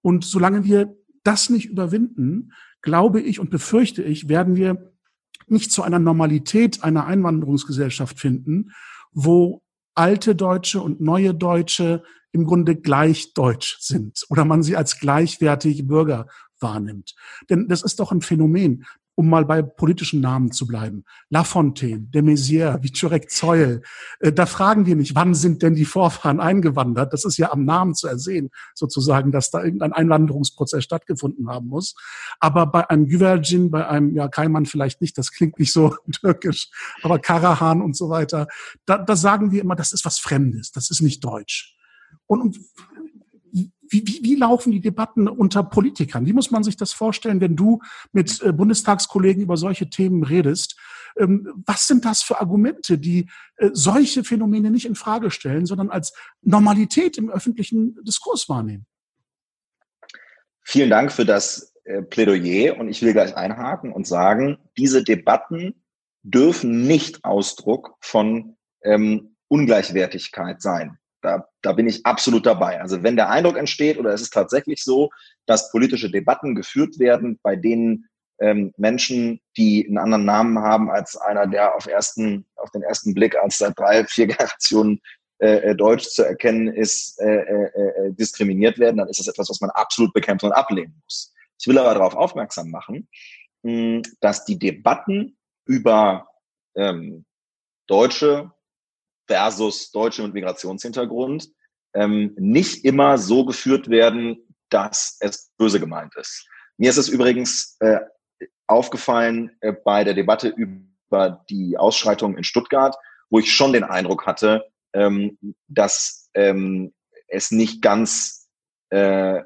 Und solange wir das nicht überwinden, glaube ich und befürchte ich, werden wir nicht zu einer Normalität einer Einwanderungsgesellschaft finden, wo alte Deutsche und neue Deutsche im Grunde gleich deutsch sind oder man sie als gleichwertige Bürger wahrnimmt. Denn das ist doch ein Phänomen um mal bei politischen Namen zu bleiben. Lafontaine, de Maizière, Wiczorek Zeul. Äh, da fragen wir nicht, wann sind denn die Vorfahren eingewandert? Das ist ja am Namen zu ersehen, sozusagen, dass da irgendein Einwanderungsprozess stattgefunden haben muss. Aber bei einem Güvercin, bei einem, ja, Kaiman vielleicht nicht, das klingt nicht so türkisch, aber Karahan und so weiter, da, da sagen wir immer, das ist was Fremdes, das ist nicht deutsch. Und, wie, wie, wie laufen die Debatten unter Politikern? Wie muss man sich das vorstellen, wenn du mit äh, Bundestagskollegen über solche Themen redest? Ähm, was sind das für Argumente, die äh, solche Phänomene nicht in Frage stellen, sondern als Normalität im öffentlichen Diskurs wahrnehmen? Vielen Dank für das äh, Plädoyer und ich will gleich einhaken und sagen, diese Debatten dürfen nicht Ausdruck von ähm, Ungleichwertigkeit sein. Da, da bin ich absolut dabei. Also wenn der Eindruck entsteht oder es ist tatsächlich so, dass politische Debatten geführt werden, bei denen ähm, Menschen, die einen anderen Namen haben als einer, der auf, ersten, auf den ersten Blick als seit drei, vier Generationen äh, äh, Deutsch zu erkennen ist, äh, äh, äh, diskriminiert werden, dann ist das etwas, was man absolut bekämpfen und ablehnen muss. Ich will aber darauf aufmerksam machen, mh, dass die Debatten über ähm, Deutsche versus Deutsche mit Migrationshintergrund ähm, nicht immer so geführt werden, dass es böse gemeint ist. Mir ist es übrigens äh, aufgefallen äh, bei der Debatte über die Ausschreitungen in Stuttgart, wo ich schon den Eindruck hatte, ähm, dass ähm, es nicht ganz äh,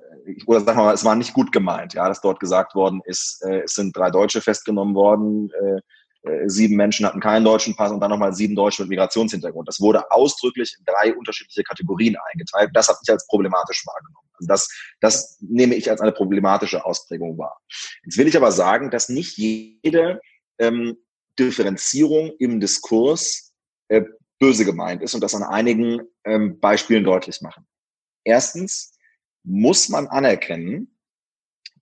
oder sagen wir mal, es war nicht gut gemeint, ja, dass dort gesagt worden ist, äh, es sind drei Deutsche festgenommen worden, äh, äh, sieben Menschen hatten keinen deutschen Pass und dann nochmal sieben Deutsche mit Migrationshintergrund. Das wurde ausdrücklich in drei unterschiedliche Kategorien eingeteilt. Das hat mich als problematisch wahrgenommen. Also das, das nehme ich als eine problematische Ausprägung wahr. Jetzt will ich aber sagen, dass nicht jede ähm, Differenzierung im Diskurs äh, böse gemeint ist und das an einigen ähm, Beispielen deutlich machen. Erstens muss man anerkennen,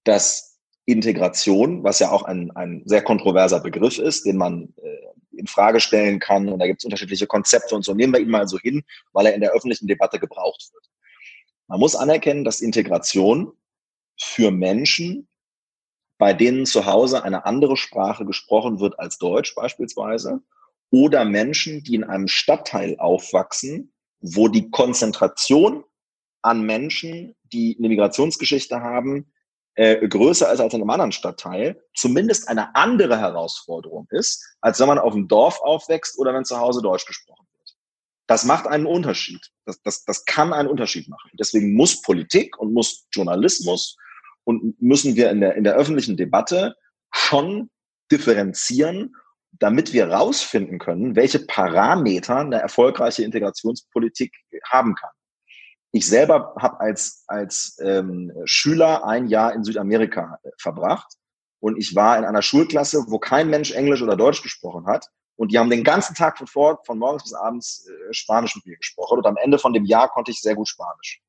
dass Integration, was ja auch ein, ein sehr kontroverser Begriff ist, den man äh, in Frage stellen kann. Und da gibt es unterschiedliche Konzepte und so. Nehmen wir ihn mal so hin, weil er in der öffentlichen Debatte gebraucht wird. Man muss anerkennen, dass Integration für Menschen, bei denen zu Hause eine andere Sprache gesprochen wird als Deutsch beispielsweise, oder Menschen, die in einem Stadtteil aufwachsen, wo die Konzentration an Menschen, die eine Migrationsgeschichte haben, äh, größer ist als in einem anderen Stadtteil, zumindest eine andere Herausforderung ist, als wenn man auf dem Dorf aufwächst oder wenn zu Hause Deutsch gesprochen wird. Das macht einen Unterschied. Das, das, das kann einen Unterschied machen. Deswegen muss Politik und muss Journalismus und müssen wir in der, in der öffentlichen Debatte schon differenzieren, damit wir herausfinden können, welche Parameter eine erfolgreiche Integrationspolitik haben kann. Ich selber habe als, als ähm, Schüler ein Jahr in Südamerika äh, verbracht und ich war in einer Schulklasse, wo kein Mensch Englisch oder Deutsch gesprochen hat. Und die haben den ganzen Tag von, vor, von morgens bis abends äh, Spanisch mit mir gesprochen. Und am Ende von dem Jahr konnte ich sehr gut Spanisch.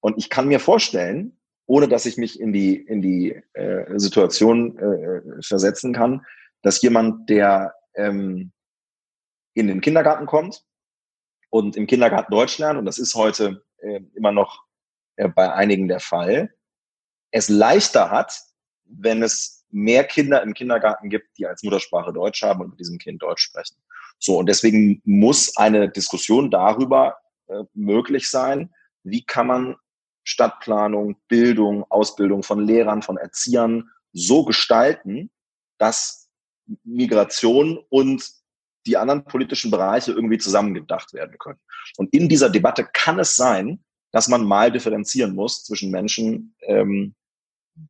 Und ich kann mir vorstellen, ohne dass ich mich in die, in die äh, Situation äh, versetzen kann, dass jemand, der ähm, in den Kindergarten kommt und im Kindergarten Deutsch lernt, und das ist heute äh, immer noch äh, bei einigen der Fall, es leichter hat, wenn es mehr Kinder im Kindergarten gibt, die als Muttersprache Deutsch haben und mit diesem Kind Deutsch sprechen. So, und deswegen muss eine Diskussion darüber äh, möglich sein, wie kann man Stadtplanung, Bildung, Ausbildung von Lehrern, von Erziehern so gestalten, dass Migration und die anderen politischen Bereiche irgendwie zusammengedacht werden können. Und in dieser Debatte kann es sein, dass man mal differenzieren muss zwischen Menschen, ähm,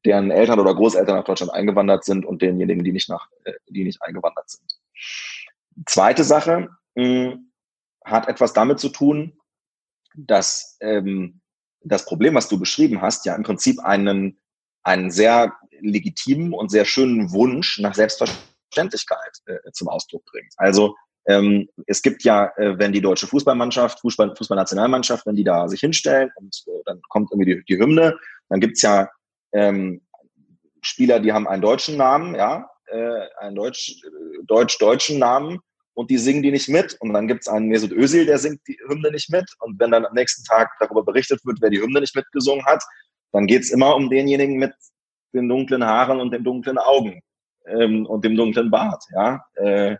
deren Eltern oder Großeltern nach Deutschland eingewandert sind und denjenigen, die nicht nach, äh, die nicht eingewandert sind. Zweite Sache mh, hat etwas damit zu tun, dass ähm, das Problem, was du beschrieben hast, ja im Prinzip einen, einen sehr legitimen und sehr schönen Wunsch nach Selbstverständlichkeit äh, zum Ausdruck bringt. Also ähm, es gibt ja, äh, wenn die deutsche Fußballmannschaft, Fußball, Fußballnationalmannschaft, wenn die da sich hinstellen und äh, dann kommt irgendwie die, die Hymne, dann gibt's ja ähm, Spieler, die haben einen deutschen Namen, ja, äh, einen deutsch, deutsch-deutschen Namen und die singen die nicht mit. Und dann gibt's einen Mesut Özil, der singt die Hymne nicht mit. Und wenn dann am nächsten Tag darüber berichtet wird, wer die Hymne nicht mitgesungen hat, dann geht's immer um denjenigen mit den dunklen Haaren und den dunklen Augen ähm, und dem dunklen Bart. Ja, äh,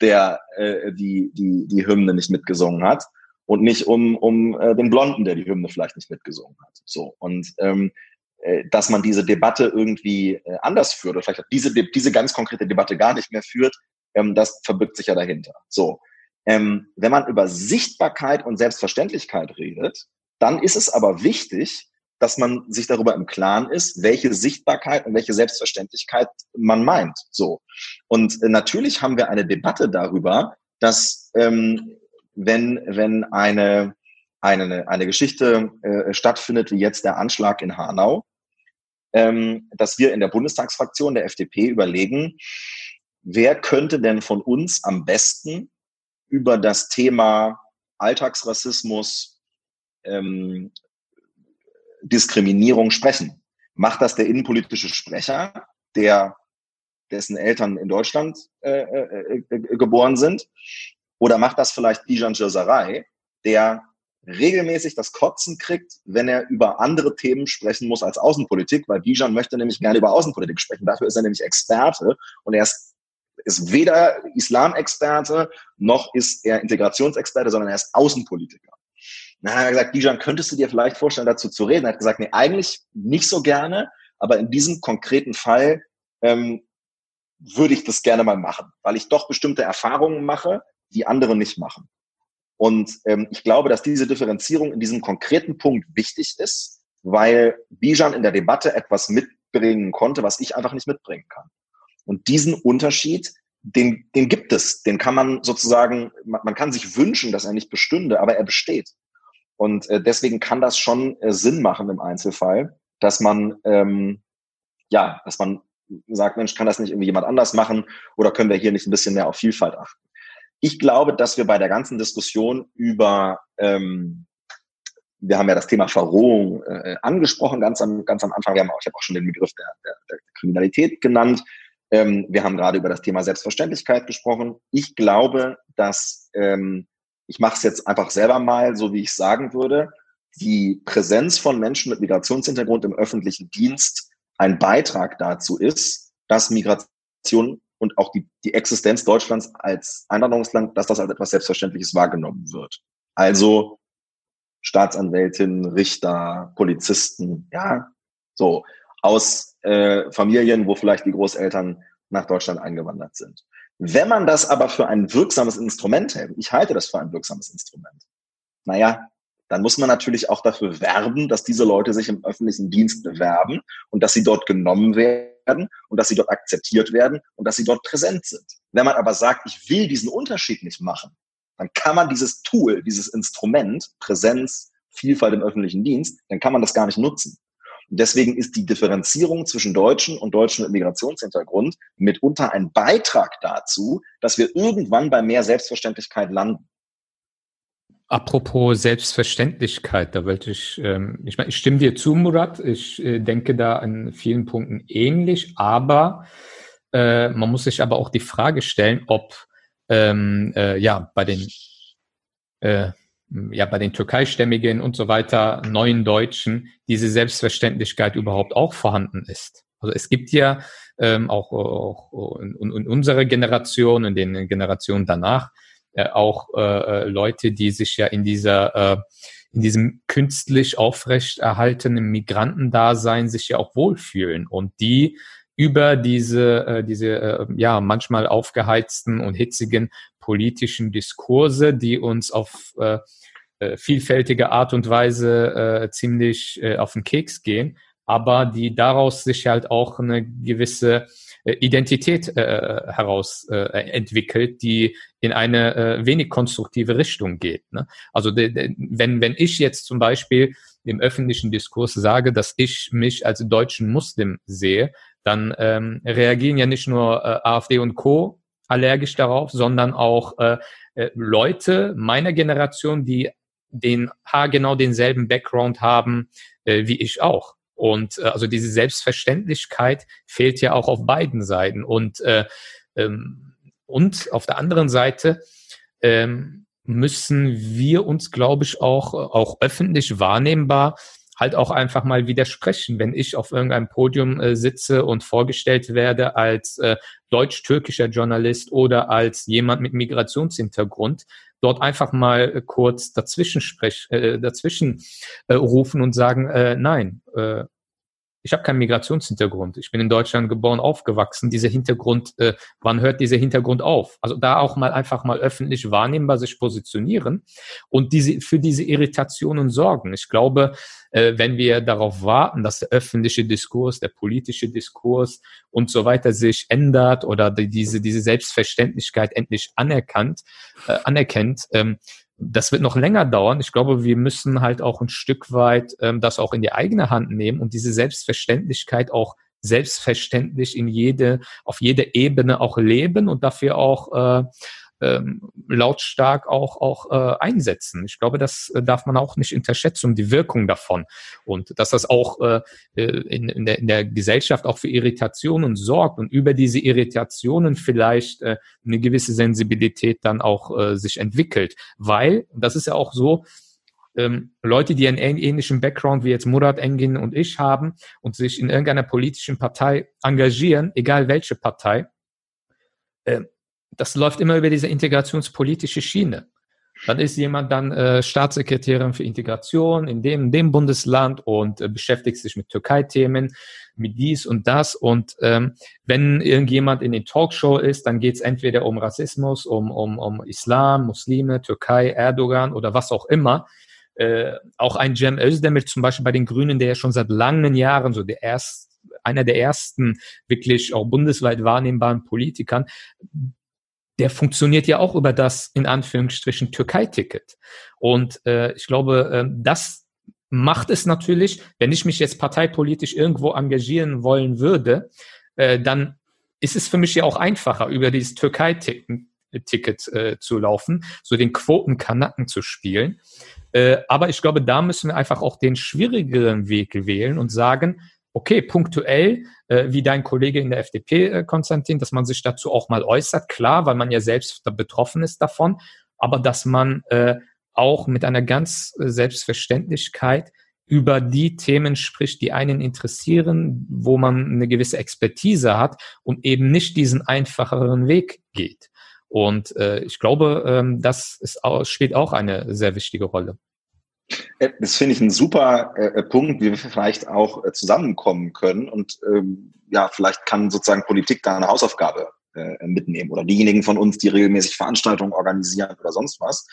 der äh, die, die, die Hymne nicht mitgesungen hat und nicht um, um äh, den Blonden, der die Hymne vielleicht nicht mitgesungen hat. So. Und ähm, äh, dass man diese Debatte irgendwie äh, anders führt oder vielleicht diese, diese ganz konkrete Debatte gar nicht mehr führt, ähm, das verbirgt sich ja dahinter. So. Ähm, wenn man über Sichtbarkeit und Selbstverständlichkeit redet, dann ist es aber wichtig, dass man sich darüber im Klaren ist, welche Sichtbarkeit und welche Selbstverständlichkeit man meint. So. Und äh, natürlich haben wir eine Debatte darüber, dass ähm, wenn, wenn eine, eine, eine Geschichte äh, stattfindet, wie jetzt der Anschlag in Hanau, ähm, dass wir in der Bundestagsfraktion der FDP überlegen, wer könnte denn von uns am besten über das Thema Alltagsrassismus, ähm, Diskriminierung sprechen. Macht das der innenpolitische Sprecher, der dessen Eltern in Deutschland äh, äh, äh, geboren sind? Oder macht das vielleicht Bijan Jazarei, der regelmäßig das Kotzen kriegt, wenn er über andere Themen sprechen muss als Außenpolitik, weil Bijan möchte nämlich gerne über Außenpolitik sprechen. Dafür ist er nämlich Experte und er ist, ist weder Islamexperte noch ist er Integrationsexperte, sondern er ist Außenpolitiker. Dann hat er gesagt, Dijan, könntest du dir vielleicht vorstellen, dazu zu reden? Er hat gesagt, nee, eigentlich nicht so gerne, aber in diesem konkreten Fall ähm, würde ich das gerne mal machen, weil ich doch bestimmte Erfahrungen mache, die andere nicht machen. Und ähm, ich glaube, dass diese Differenzierung in diesem konkreten Punkt wichtig ist, weil Bijan in der Debatte etwas mitbringen konnte, was ich einfach nicht mitbringen kann. Und diesen Unterschied, den, den gibt es. Den kann man sozusagen, man, man kann sich wünschen, dass er nicht bestünde, aber er besteht. Und äh, deswegen kann das schon äh, Sinn machen im Einzelfall, dass man ähm, ja, dass man sagt, Mensch, kann das nicht irgendwie jemand anders machen oder können wir hier nicht ein bisschen mehr auf Vielfalt achten? Ich glaube, dass wir bei der ganzen Diskussion über ähm, wir haben ja das Thema Verrohung äh, angesprochen, ganz am, ganz am Anfang. Wir haben auch, ich habe auch schon den Begriff der, der, der Kriminalität genannt. Ähm, wir haben gerade über das Thema Selbstverständlichkeit gesprochen. Ich glaube, dass ähm, ich mache es jetzt einfach selber mal, so wie ich sagen würde, die Präsenz von Menschen mit Migrationshintergrund im öffentlichen Dienst ein Beitrag dazu ist, dass Migration und auch die, die Existenz Deutschlands als Einwanderungsland, dass das als etwas Selbstverständliches wahrgenommen wird. Also Staatsanwältinnen, Richter, Polizisten, ja, so aus äh, Familien, wo vielleicht die Großeltern nach Deutschland eingewandert sind. Wenn man das aber für ein wirksames Instrument hält, ich halte das für ein wirksames Instrument, naja, dann muss man natürlich auch dafür werben, dass diese Leute sich im öffentlichen Dienst bewerben und dass sie dort genommen werden und dass sie dort akzeptiert werden und dass sie dort präsent sind. Wenn man aber sagt, ich will diesen Unterschied nicht machen, dann kann man dieses Tool, dieses Instrument, Präsenz, Vielfalt im öffentlichen Dienst, dann kann man das gar nicht nutzen. Und deswegen ist die Differenzierung zwischen Deutschen und Deutschen Migrationshintergrund mitunter ein Beitrag dazu, dass wir irgendwann bei mehr Selbstverständlichkeit landen. Apropos Selbstverständlichkeit, da wollte ich, ähm, ich meine, ich stimme dir zu, Murat. Ich äh, denke da an vielen Punkten ähnlich, aber äh, man muss sich aber auch die Frage stellen, ob ähm, äh, ja bei den äh, ja bei den Türkeistämmigen und so weiter neuen Deutschen diese Selbstverständlichkeit überhaupt auch vorhanden ist. Also es gibt ja ähm, auch, auch in, in unserer Generation, in den Generationen danach, äh, auch äh, äh, Leute, die sich ja in dieser äh, in diesem künstlich aufrechterhaltenen Migrantendasein sich ja auch wohlfühlen und die über diese, äh, diese äh, ja manchmal aufgeheizten und hitzigen politischen Diskurse, die uns auf äh, äh, vielfältige Art und Weise äh, ziemlich äh, auf den Keks gehen, aber die daraus sich halt auch eine gewisse äh, Identität äh, heraus äh, entwickelt, die in eine äh, wenig konstruktive Richtung geht. Ne? Also de, de, wenn, wenn ich jetzt zum Beispiel im öffentlichen Diskurs sage, dass ich mich als deutschen Muslim sehe, dann ähm, reagieren ja nicht nur äh, AfD und Co. allergisch darauf, sondern auch äh, äh, Leute meiner Generation, die den haargenau denselben Background haben äh, wie ich auch. Und äh, also diese Selbstverständlichkeit fehlt ja auch auf beiden Seiten. Und, äh, ähm, und auf der anderen Seite ähm, müssen wir uns, glaube ich, auch, auch öffentlich wahrnehmbar halt auch einfach mal widersprechen. Wenn ich auf irgendeinem Podium äh, sitze und vorgestellt werde als äh, deutsch-türkischer Journalist oder als jemand mit Migrationshintergrund, dort einfach mal äh, kurz dazwischen sprech, äh, dazwischen äh, rufen und sagen, äh, nein, äh, ich habe keinen Migrationshintergrund. Ich bin in Deutschland geboren, aufgewachsen. Dieser Hintergrund, äh, wann hört dieser Hintergrund auf? Also da auch mal einfach mal öffentlich wahrnehmbar sich positionieren und diese für diese Irritationen sorgen. Ich glaube, äh, wenn wir darauf warten, dass der öffentliche Diskurs, der politische Diskurs und so weiter sich ändert oder die, diese diese Selbstverständlichkeit endlich anerkannt äh, anerkennt, ähm, das wird noch länger dauern. Ich glaube, wir müssen halt auch ein Stück weit ähm, das auch in die eigene Hand nehmen und diese Selbstverständlichkeit auch selbstverständlich in jede, auf jede Ebene auch leben und dafür auch äh, ähm, lautstark auch, auch äh, einsetzen. Ich glaube, das äh, darf man auch nicht unterschätzen, die Wirkung davon. Und dass das auch äh, äh, in, in, der, in der Gesellschaft auch für Irritationen sorgt und über diese Irritationen vielleicht äh, eine gewisse Sensibilität dann auch äh, sich entwickelt. Weil, das ist ja auch so, ähm, Leute, die einen ähnlichen Background wie jetzt Murat Engin und ich haben und sich in irgendeiner politischen Partei engagieren, egal welche Partei, äh, das läuft immer über diese integrationspolitische Schiene. Dann ist jemand dann äh, Staatssekretärin für Integration in dem, dem Bundesland und äh, beschäftigt sich mit Türkei-Themen, mit dies und das. Und ähm, wenn irgendjemand in den Talkshow ist, dann geht es entweder um Rassismus, um, um, um Islam, Muslime, Türkei, Erdogan oder was auch immer. Äh, auch ein Cem Özdemir zum Beispiel bei den Grünen, der ja schon seit langen Jahren so der erst, einer der ersten wirklich auch bundesweit wahrnehmbaren Politikern, der funktioniert ja auch über das in Anführungsstrichen Türkei-Ticket. Und äh, ich glaube, äh, das macht es natürlich, wenn ich mich jetzt parteipolitisch irgendwo engagieren wollen würde, äh, dann ist es für mich ja auch einfacher, über dieses Türkei-Ticket äh, zu laufen, so den Quotenkanacken zu spielen. Äh, aber ich glaube, da müssen wir einfach auch den schwierigeren Weg wählen und sagen, okay, punktuell, äh, wie dein Kollege in der FDP, äh, Konstantin, dass man sich dazu auch mal äußert, klar, weil man ja selbst betroffen ist davon, aber dass man äh, auch mit einer ganz äh, Selbstverständlichkeit über die Themen spricht, die einen interessieren, wo man eine gewisse Expertise hat und eben nicht diesen einfacheren Weg geht. Und äh, ich glaube, ähm, das ist, spielt auch eine sehr wichtige Rolle. Äh, das finde ich ein super äh, Punkt, wie wir vielleicht auch äh, zusammenkommen können. Und ähm, ja, vielleicht kann sozusagen Politik da eine Hausaufgabe äh, mitnehmen oder diejenigen von uns, die regelmäßig Veranstaltungen organisieren oder sonst was.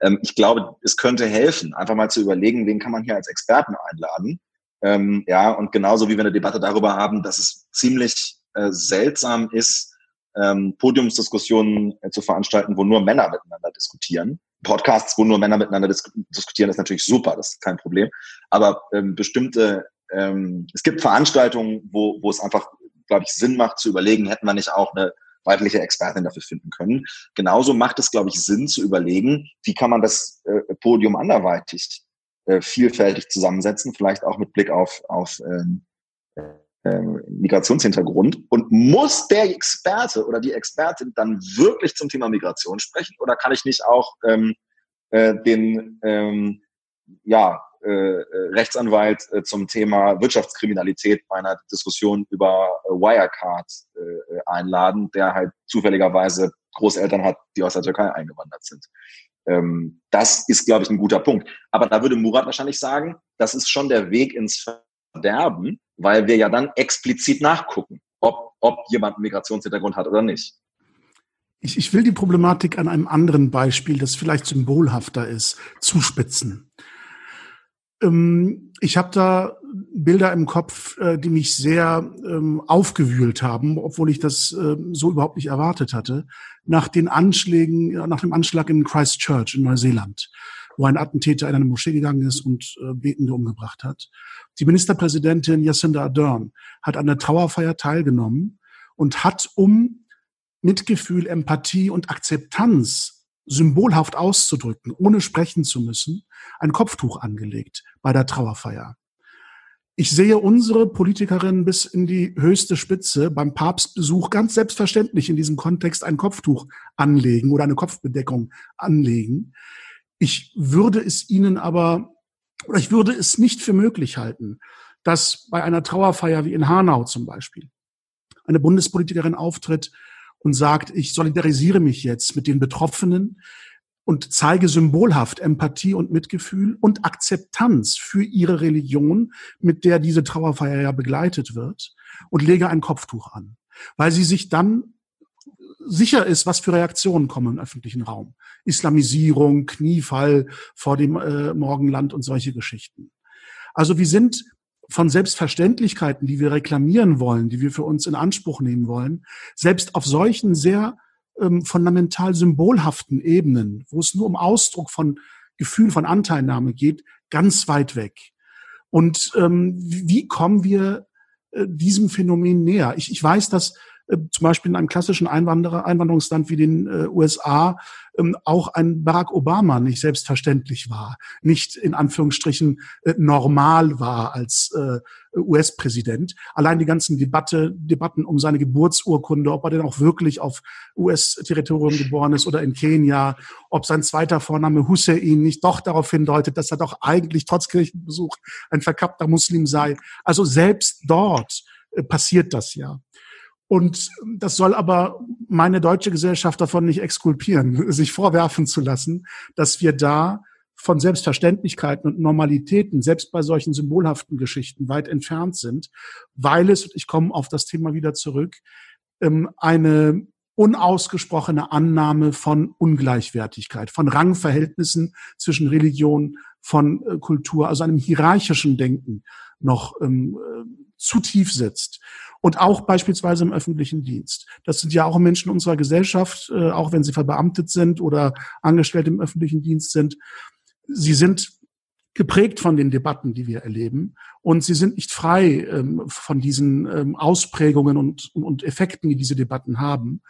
Ähm, ich glaube, es könnte helfen, einfach mal zu überlegen, wen kann man hier als Experten einladen. Ähm, ja, und genauso wie wir eine Debatte darüber haben, dass es ziemlich äh, seltsam ist, ähm, Podiumsdiskussionen äh, zu veranstalten, wo nur Männer miteinander diskutieren Podcasts, wo nur Männer miteinander dis diskutieren, ist natürlich super, das ist kein Problem. Aber ähm, bestimmte, ähm, es gibt Veranstaltungen, wo, wo es einfach, glaube ich, Sinn macht zu überlegen, hätten wir nicht auch eine weibliche Expertin dafür finden können. Genauso macht es, glaube ich, Sinn zu überlegen, wie kann man das äh, Podium anderweitig äh, vielfältig zusammensetzen, vielleicht auch mit Blick auf, auf ähm, äh, Migrationshintergrund und muss der Experte oder die Expertin dann wirklich zum Thema Migration sprechen oder kann ich nicht auch ähm, äh, den ähm, ja, äh, äh Rechtsanwalt äh, zum Thema Wirtschaftskriminalität bei einer Diskussion über äh, Wirecard äh, einladen, der halt zufälligerweise Großeltern hat, die aus der Türkei eingewandert sind. Ähm, das ist, glaube ich, ein guter Punkt. Aber da würde Murat wahrscheinlich sagen, das ist schon der Weg ins Verderben, weil wir ja dann explizit nachgucken, ob, ob jemand einen Migrationshintergrund hat oder nicht. Ich, ich will die Problematik an einem anderen Beispiel, das vielleicht symbolhafter ist, zuspitzen. Ähm, ich habe da Bilder im Kopf, äh, die mich sehr ähm, aufgewühlt haben, obwohl ich das äh, so überhaupt nicht erwartet hatte, nach den Anschlägen, nach dem Anschlag in Christchurch in Neuseeland, wo ein Attentäter in eine Moschee gegangen ist und äh, Betende umgebracht hat. Die Ministerpräsidentin Jacinda Ardern hat an der Trauerfeier teilgenommen und hat um Mitgefühl, Empathie und Akzeptanz symbolhaft auszudrücken, ohne sprechen zu müssen, ein Kopftuch angelegt bei der Trauerfeier. Ich sehe unsere Politikerinnen bis in die höchste Spitze beim Papstbesuch ganz selbstverständlich in diesem Kontext ein Kopftuch anlegen oder eine Kopfbedeckung anlegen. Ich würde es ihnen aber, oder ich würde es nicht für möglich halten, dass bei einer Trauerfeier wie in Hanau zum Beispiel eine Bundespolitikerin auftritt und sagt, ich solidarisiere mich jetzt mit den Betroffenen und zeige symbolhaft Empathie und Mitgefühl und Akzeptanz für ihre Religion, mit der diese Trauerfeier ja begleitet wird, und lege ein Kopftuch an, weil sie sich dann sicher ist, was für Reaktionen kommen im öffentlichen Raum. Islamisierung, Kniefall vor dem äh, Morgenland und solche Geschichten. Also wir sind von Selbstverständlichkeiten, die wir reklamieren wollen, die wir für uns in Anspruch nehmen wollen, selbst auf solchen sehr ähm, fundamental symbolhaften Ebenen, wo es nur um Ausdruck von Gefühl von Anteilnahme geht, ganz weit weg. Und ähm, wie kommen wir äh, diesem Phänomen näher? Ich, ich weiß, dass zum Beispiel in einem klassischen Einwanderer, Einwanderungsland wie den äh, USA ähm, auch ein Barack Obama nicht selbstverständlich war, nicht in Anführungsstrichen äh, normal war als äh, US-Präsident. Allein die ganzen Debatte, Debatten um seine Geburtsurkunde, ob er denn auch wirklich auf US-Territorium geboren ist oder in Kenia, ob sein zweiter Vorname Hussein nicht doch darauf hindeutet, dass er doch eigentlich trotz Kirchenbesuch ein verkappter Muslim sei. Also selbst dort äh, passiert das ja. Und das soll aber meine deutsche Gesellschaft davon nicht exkulpieren, sich vorwerfen zu lassen, dass wir da von Selbstverständlichkeiten und Normalitäten, selbst bei solchen symbolhaften Geschichten, weit entfernt sind, weil es, ich komme auf das Thema wieder zurück, ähm, eine unausgesprochene Annahme von Ungleichwertigkeit, von Rangverhältnissen zwischen Religion, von äh, Kultur, also einem hierarchischen Denken noch ähm, äh, zu tief sitzt und auch beispielsweise im öffentlichen Dienst. Das sind ja auch Menschen unserer Gesellschaft, äh, auch wenn sie verbeamtet sind oder angestellt im öffentlichen Dienst sind. Sie sind geprägt von den Debatten, die wir erleben. Und sie sind nicht frei ähm, von diesen ähm, Ausprägungen und, Effekten, die diese Debatten haben.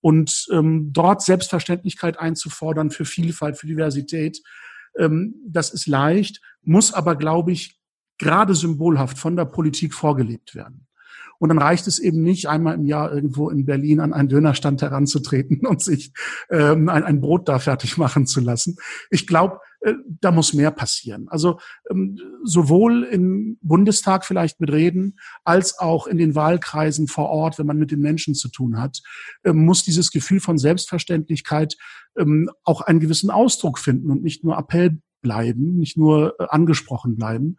Und ähm, dort Selbstverständlichkeit einzufordern für Vielfalt, für Diversität, das ist leicht, muss aber, glaube ich, gerade symbolhaft von der Politik vorgelebt werden. Und dann reicht es eben nicht, einmal im Jahr irgendwo in Berlin an einen Dönerstand heranzutreten und sich ähm, ein, ein Brot da fertig machen zu lassen. Ich glaube, äh, da muss mehr passieren. Also ähm, sowohl im Bundestag vielleicht mit Reden, als auch in den Wahlkreisen vor Ort, wenn man mit den Menschen zu tun hat, äh, muss dieses Gefühl von Selbstverständlichkeit ähm, auch einen gewissen Ausdruck finden und nicht nur Appell bleiben, nicht nur äh, angesprochen bleiben.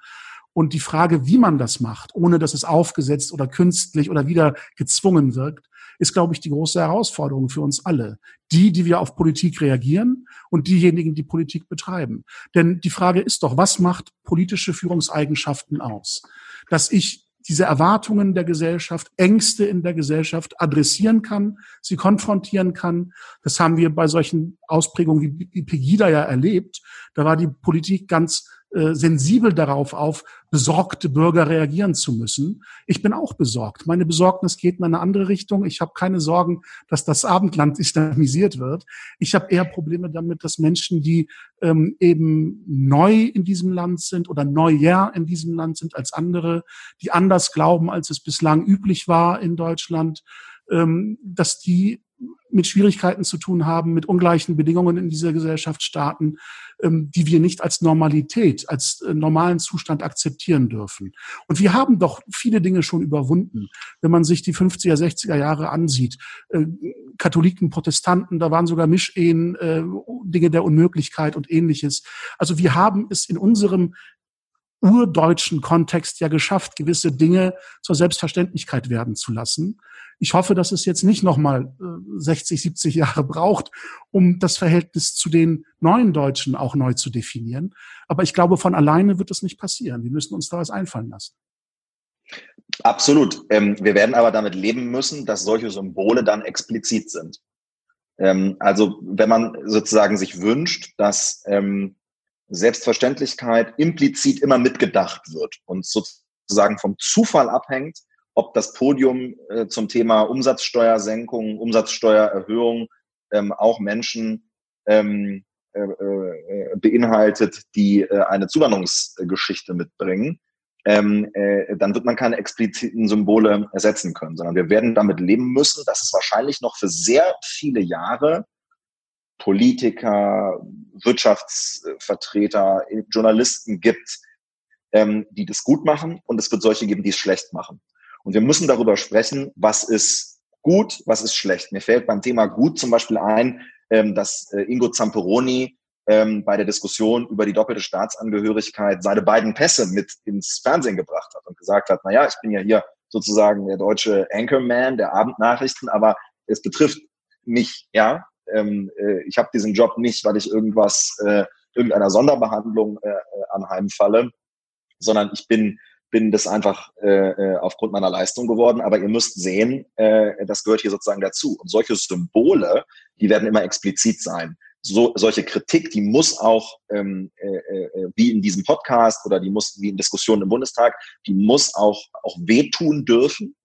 Und die Frage, wie man das macht, ohne dass es aufgesetzt oder künstlich oder wieder gezwungen wirkt, ist, glaube ich, die große Herausforderung für uns alle. Die, die wir auf Politik reagieren und diejenigen, die Politik betreiben. Denn die Frage ist doch, was macht politische Führungseigenschaften aus? Dass ich diese Erwartungen der Gesellschaft, Ängste in der Gesellschaft adressieren kann, sie konfrontieren kann. Das haben wir bei solchen Ausprägungen wie Pegida ja erlebt. Da war die Politik ganz äh, sensibel darauf auf, besorgte Bürger reagieren zu müssen. Ich bin auch besorgt. Meine Besorgnis geht in eine andere Richtung. Ich habe keine Sorgen, dass das Abendland islamisiert wird. Ich habe eher Probleme damit, dass Menschen, die ähm, eben neu in diesem Land sind oder neuer in diesem Land sind als andere, die anders glauben, als es bislang üblich war in Deutschland, ähm, dass die mit Schwierigkeiten zu tun haben, mit ungleichen Bedingungen in dieser Gesellschaft starten, ähm, die wir nicht als Normalität, als äh, normalen Zustand akzeptieren dürfen. Und wir haben doch viele Dinge schon überwunden. Wenn man sich die 50er, 60er Jahre ansieht, äh, Katholiken, Protestanten, da waren sogar Mischehen, äh, Dinge der Unmöglichkeit und ähnliches. Also wir haben es in unserem urdeutschen Kontext ja geschafft, gewisse Dinge zur Selbstverständlichkeit werden zu lassen. Ich hoffe, dass es jetzt nicht nochmal 60, 70 Jahre braucht, um das Verhältnis zu den neuen Deutschen auch neu zu definieren. Aber ich glaube, von alleine wird das nicht passieren. Wir müssen uns da was einfallen lassen. Absolut. Ähm, wir werden aber damit leben müssen, dass solche Symbole dann explizit sind. Ähm, also wenn man sozusagen sich wünscht, dass ähm, Selbstverständlichkeit implizit immer mitgedacht wird und sozusagen vom Zufall abhängt, ob das Podium äh, zum Thema Umsatzsteuersenkung, Umsatzsteuererhöhung ähm, auch Menschen ähm, äh, äh, beinhaltet, die äh, eine Zuwanderungsgeschichte mitbringen, ähm, äh, dann wird man keine expliziten Symbole ersetzen können, sondern wir werden damit leben müssen, dass es wahrscheinlich noch für sehr viele Jahre Politiker, Wirtschaftsvertreter, Journalisten gibt, ähm, die das gut machen und es wird solche geben, die es schlecht machen. Und wir müssen darüber sprechen, was ist gut, was ist schlecht. Mir fällt beim Thema gut zum Beispiel ein, ähm, dass äh, Ingo Zamperoni ähm, bei der Diskussion über die doppelte Staatsangehörigkeit seine beiden Pässe mit ins Fernsehen gebracht hat und gesagt hat, na ja, ich bin ja hier sozusagen der deutsche Anchorman der Abendnachrichten, aber es betrifft mich, ja. Ähm, äh, ich habe diesen Job nicht, weil ich irgendwas, äh, irgendeiner Sonderbehandlung äh, äh anheimfalle, sondern ich bin bin das einfach äh, äh, aufgrund meiner Leistung geworden. Aber ihr müsst sehen, äh, das gehört hier sozusagen dazu. Und solche Symbole, die werden immer explizit sein so, solche Kritik, die muss auch, ähm, äh, äh, wie in diesem Podcast oder die muss, wie in Diskussionen im Bundestag, die muss auch, auch wehtun dürfen.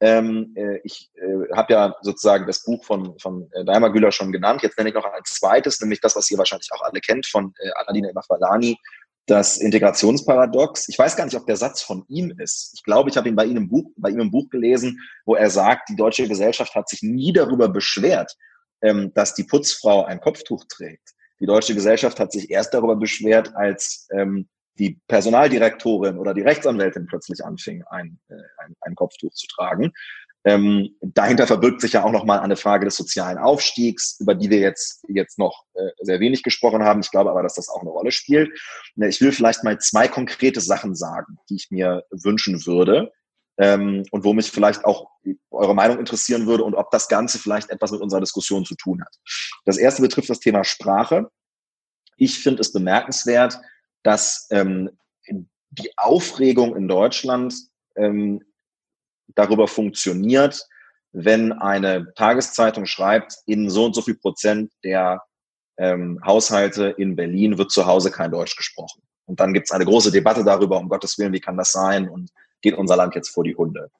Ähm, äh, ich äh, habe ja sozusagen das Buch von, von äh, Daimar Güler schon genannt. Jetzt nenne ich noch ein zweites, nämlich das, was ihr wahrscheinlich auch alle kennt, von äh, Aladine Mafalani, das Integrationsparadox. Ich weiß gar nicht, ob der Satz von ihm ist. Ich glaube, ich habe ihn bei ihm im Buch, bei ihm im Buch gelesen, wo er sagt, die deutsche Gesellschaft hat sich nie darüber beschwert, ähm, dass die Putzfrau ein Kopftuch trägt. Die deutsche Gesellschaft hat sich erst darüber beschwert, als ähm, die Personaldirektorin oder die Rechtsanwältin plötzlich anfing, ein, äh, ein, ein Kopftuch zu tragen. Ähm, dahinter verbirgt sich ja auch nochmal eine Frage des sozialen Aufstiegs, über die wir jetzt, jetzt noch äh, sehr wenig gesprochen haben. Ich glaube aber, dass das auch eine Rolle spielt. Ich will vielleicht mal zwei konkrete Sachen sagen, die ich mir wünschen würde, ähm, und wo mich vielleicht auch eure Meinung interessieren würde und ob das Ganze vielleicht etwas mit unserer Diskussion zu tun hat. Das erste betrifft das Thema Sprache. Ich finde es bemerkenswert, dass ähm, die Aufregung in Deutschland ähm, darüber funktioniert, wenn eine Tageszeitung schreibt, in so und so viel Prozent der ähm, Haushalte in Berlin wird zu Hause kein Deutsch gesprochen. Und dann gibt es eine große Debatte darüber, um Gottes Willen, wie kann das sein? Und geht unser Land jetzt vor die Hunde.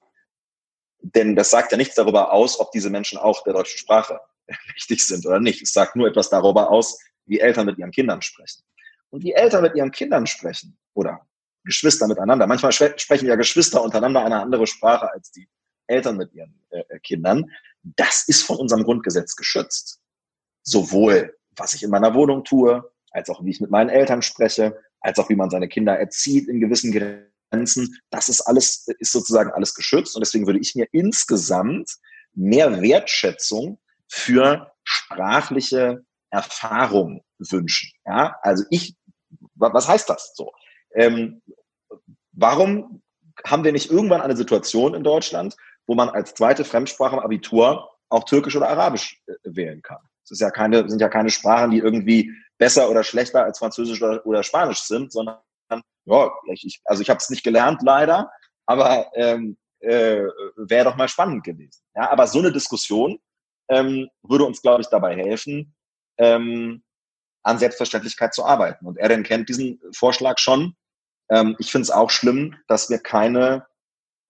Denn das sagt ja nichts darüber aus, ob diese Menschen auch der deutschen Sprache wichtig sind oder nicht. Es sagt nur etwas darüber aus, wie Eltern mit ihren Kindern sprechen. Und wie Eltern mit ihren Kindern sprechen oder Geschwister miteinander. Manchmal sprechen ja Geschwister untereinander eine andere Sprache als die Eltern mit ihren äh, äh, Kindern. Das ist von unserem Grundgesetz geschützt. Sowohl, was ich in meiner Wohnung tue, als auch wie ich mit meinen Eltern spreche, als auch wie man seine Kinder erzieht in gewissen Grenzen. Das ist alles, ist sozusagen alles geschützt. Und deswegen würde ich mir insgesamt mehr Wertschätzung für sprachliche Erfahrung wünschen. Ja, also ich, was heißt das so? Ähm, warum haben wir nicht irgendwann eine Situation in Deutschland, wo man als zweite Sprache im Abitur auch Türkisch oder Arabisch äh, wählen kann? Das ist ja keine, sind ja keine Sprachen, die irgendwie besser oder schlechter als Französisch oder, oder Spanisch sind, sondern ja, ich, also ich habe es nicht gelernt leider, aber ähm, äh, wäre doch mal spannend gewesen. Ja, aber so eine Diskussion ähm, würde uns, glaube ich, dabei helfen, ähm, an Selbstverständlichkeit zu arbeiten. Und er denn kennt diesen Vorschlag schon. Ähm, ich finde es auch schlimm, dass wir keine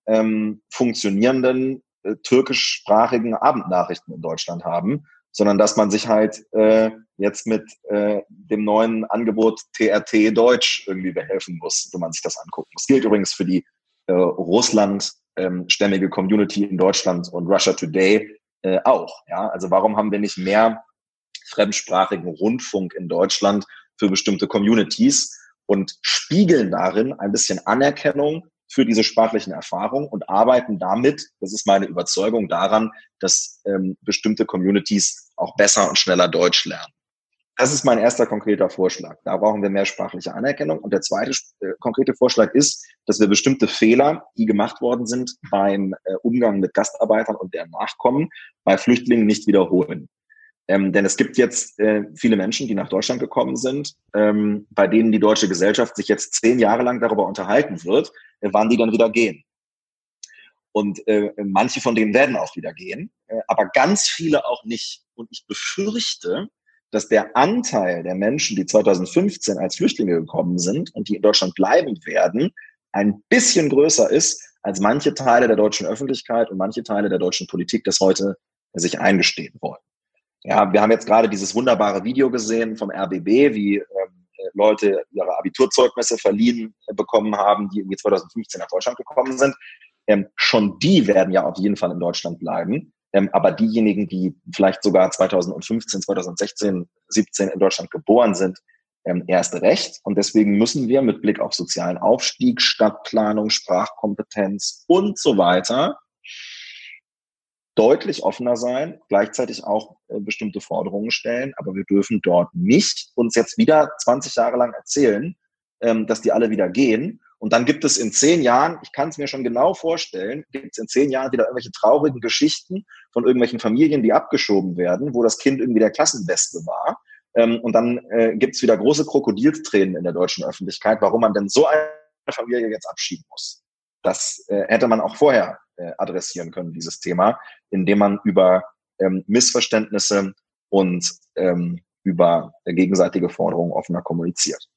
ähm, funktionierenden äh, türkischsprachigen Abendnachrichten in Deutschland haben, sondern dass man sich halt äh, jetzt mit äh, dem neuen Angebot TRT Deutsch irgendwie behelfen muss, wenn man sich das anguckt. Das gilt übrigens für die äh, Russland-stämmige ähm, Community in Deutschland und Russia Today äh, auch. Ja? Also warum haben wir nicht mehr fremdsprachigen Rundfunk in Deutschland für bestimmte Communities und spiegeln darin ein bisschen Anerkennung für diese sprachlichen Erfahrungen und arbeiten damit, das ist meine Überzeugung, daran, dass ähm, bestimmte Communities auch besser und schneller Deutsch lernen. Das ist mein erster konkreter Vorschlag. Da brauchen wir mehr sprachliche Anerkennung. Und der zweite äh, konkrete Vorschlag ist, dass wir bestimmte Fehler, die gemacht worden sind beim äh, Umgang mit Gastarbeitern und deren Nachkommen, bei Flüchtlingen nicht wiederholen. Ähm, denn es gibt jetzt äh, viele Menschen, die nach Deutschland gekommen sind, ähm, bei denen die deutsche Gesellschaft sich jetzt zehn Jahre lang darüber unterhalten wird, äh, wann die dann wieder gehen. Und äh, manche von denen werden auch wieder gehen, äh, aber ganz viele auch nicht. Und ich befürchte, dass der Anteil der Menschen, die 2015 als Flüchtlinge gekommen sind und die in Deutschland bleiben werden, ein bisschen größer ist, als manche Teile der deutschen Öffentlichkeit und manche Teile der deutschen Politik das heute sich eingestehen wollen. Ja, wir haben jetzt gerade dieses wunderbare Video gesehen vom RBB, wie ähm, Leute ihre Abiturzeugnisse verliehen bekommen haben, die irgendwie 2015 nach Deutschland gekommen sind. Ähm, schon die werden ja auf jeden Fall in Deutschland bleiben. Ähm, aber diejenigen, die vielleicht sogar 2015, 2016, 17 in Deutschland geboren sind, ähm, erst recht. Und deswegen müssen wir mit Blick auf sozialen Aufstieg, Stadtplanung, Sprachkompetenz und so weiter deutlich offener sein, gleichzeitig auch äh, bestimmte Forderungen stellen. Aber wir dürfen dort nicht uns jetzt wieder 20 Jahre lang erzählen, ähm, dass die alle wieder gehen und dann gibt es in zehn Jahren, ich kann es mir schon genau vorstellen, gibt es in zehn Jahren wieder irgendwelche traurigen Geschichten von irgendwelchen Familien, die abgeschoben werden, wo das Kind irgendwie der Klassenbeste war. Ähm, und dann äh, gibt es wieder große Krokodilstränen in der deutschen Öffentlichkeit, warum man denn so eine Familie jetzt abschieben muss. Das äh, hätte man auch vorher äh, adressieren können, dieses Thema, indem man über ähm, Missverständnisse und ähm, über gegenseitige Forderungen offener kommuniziert.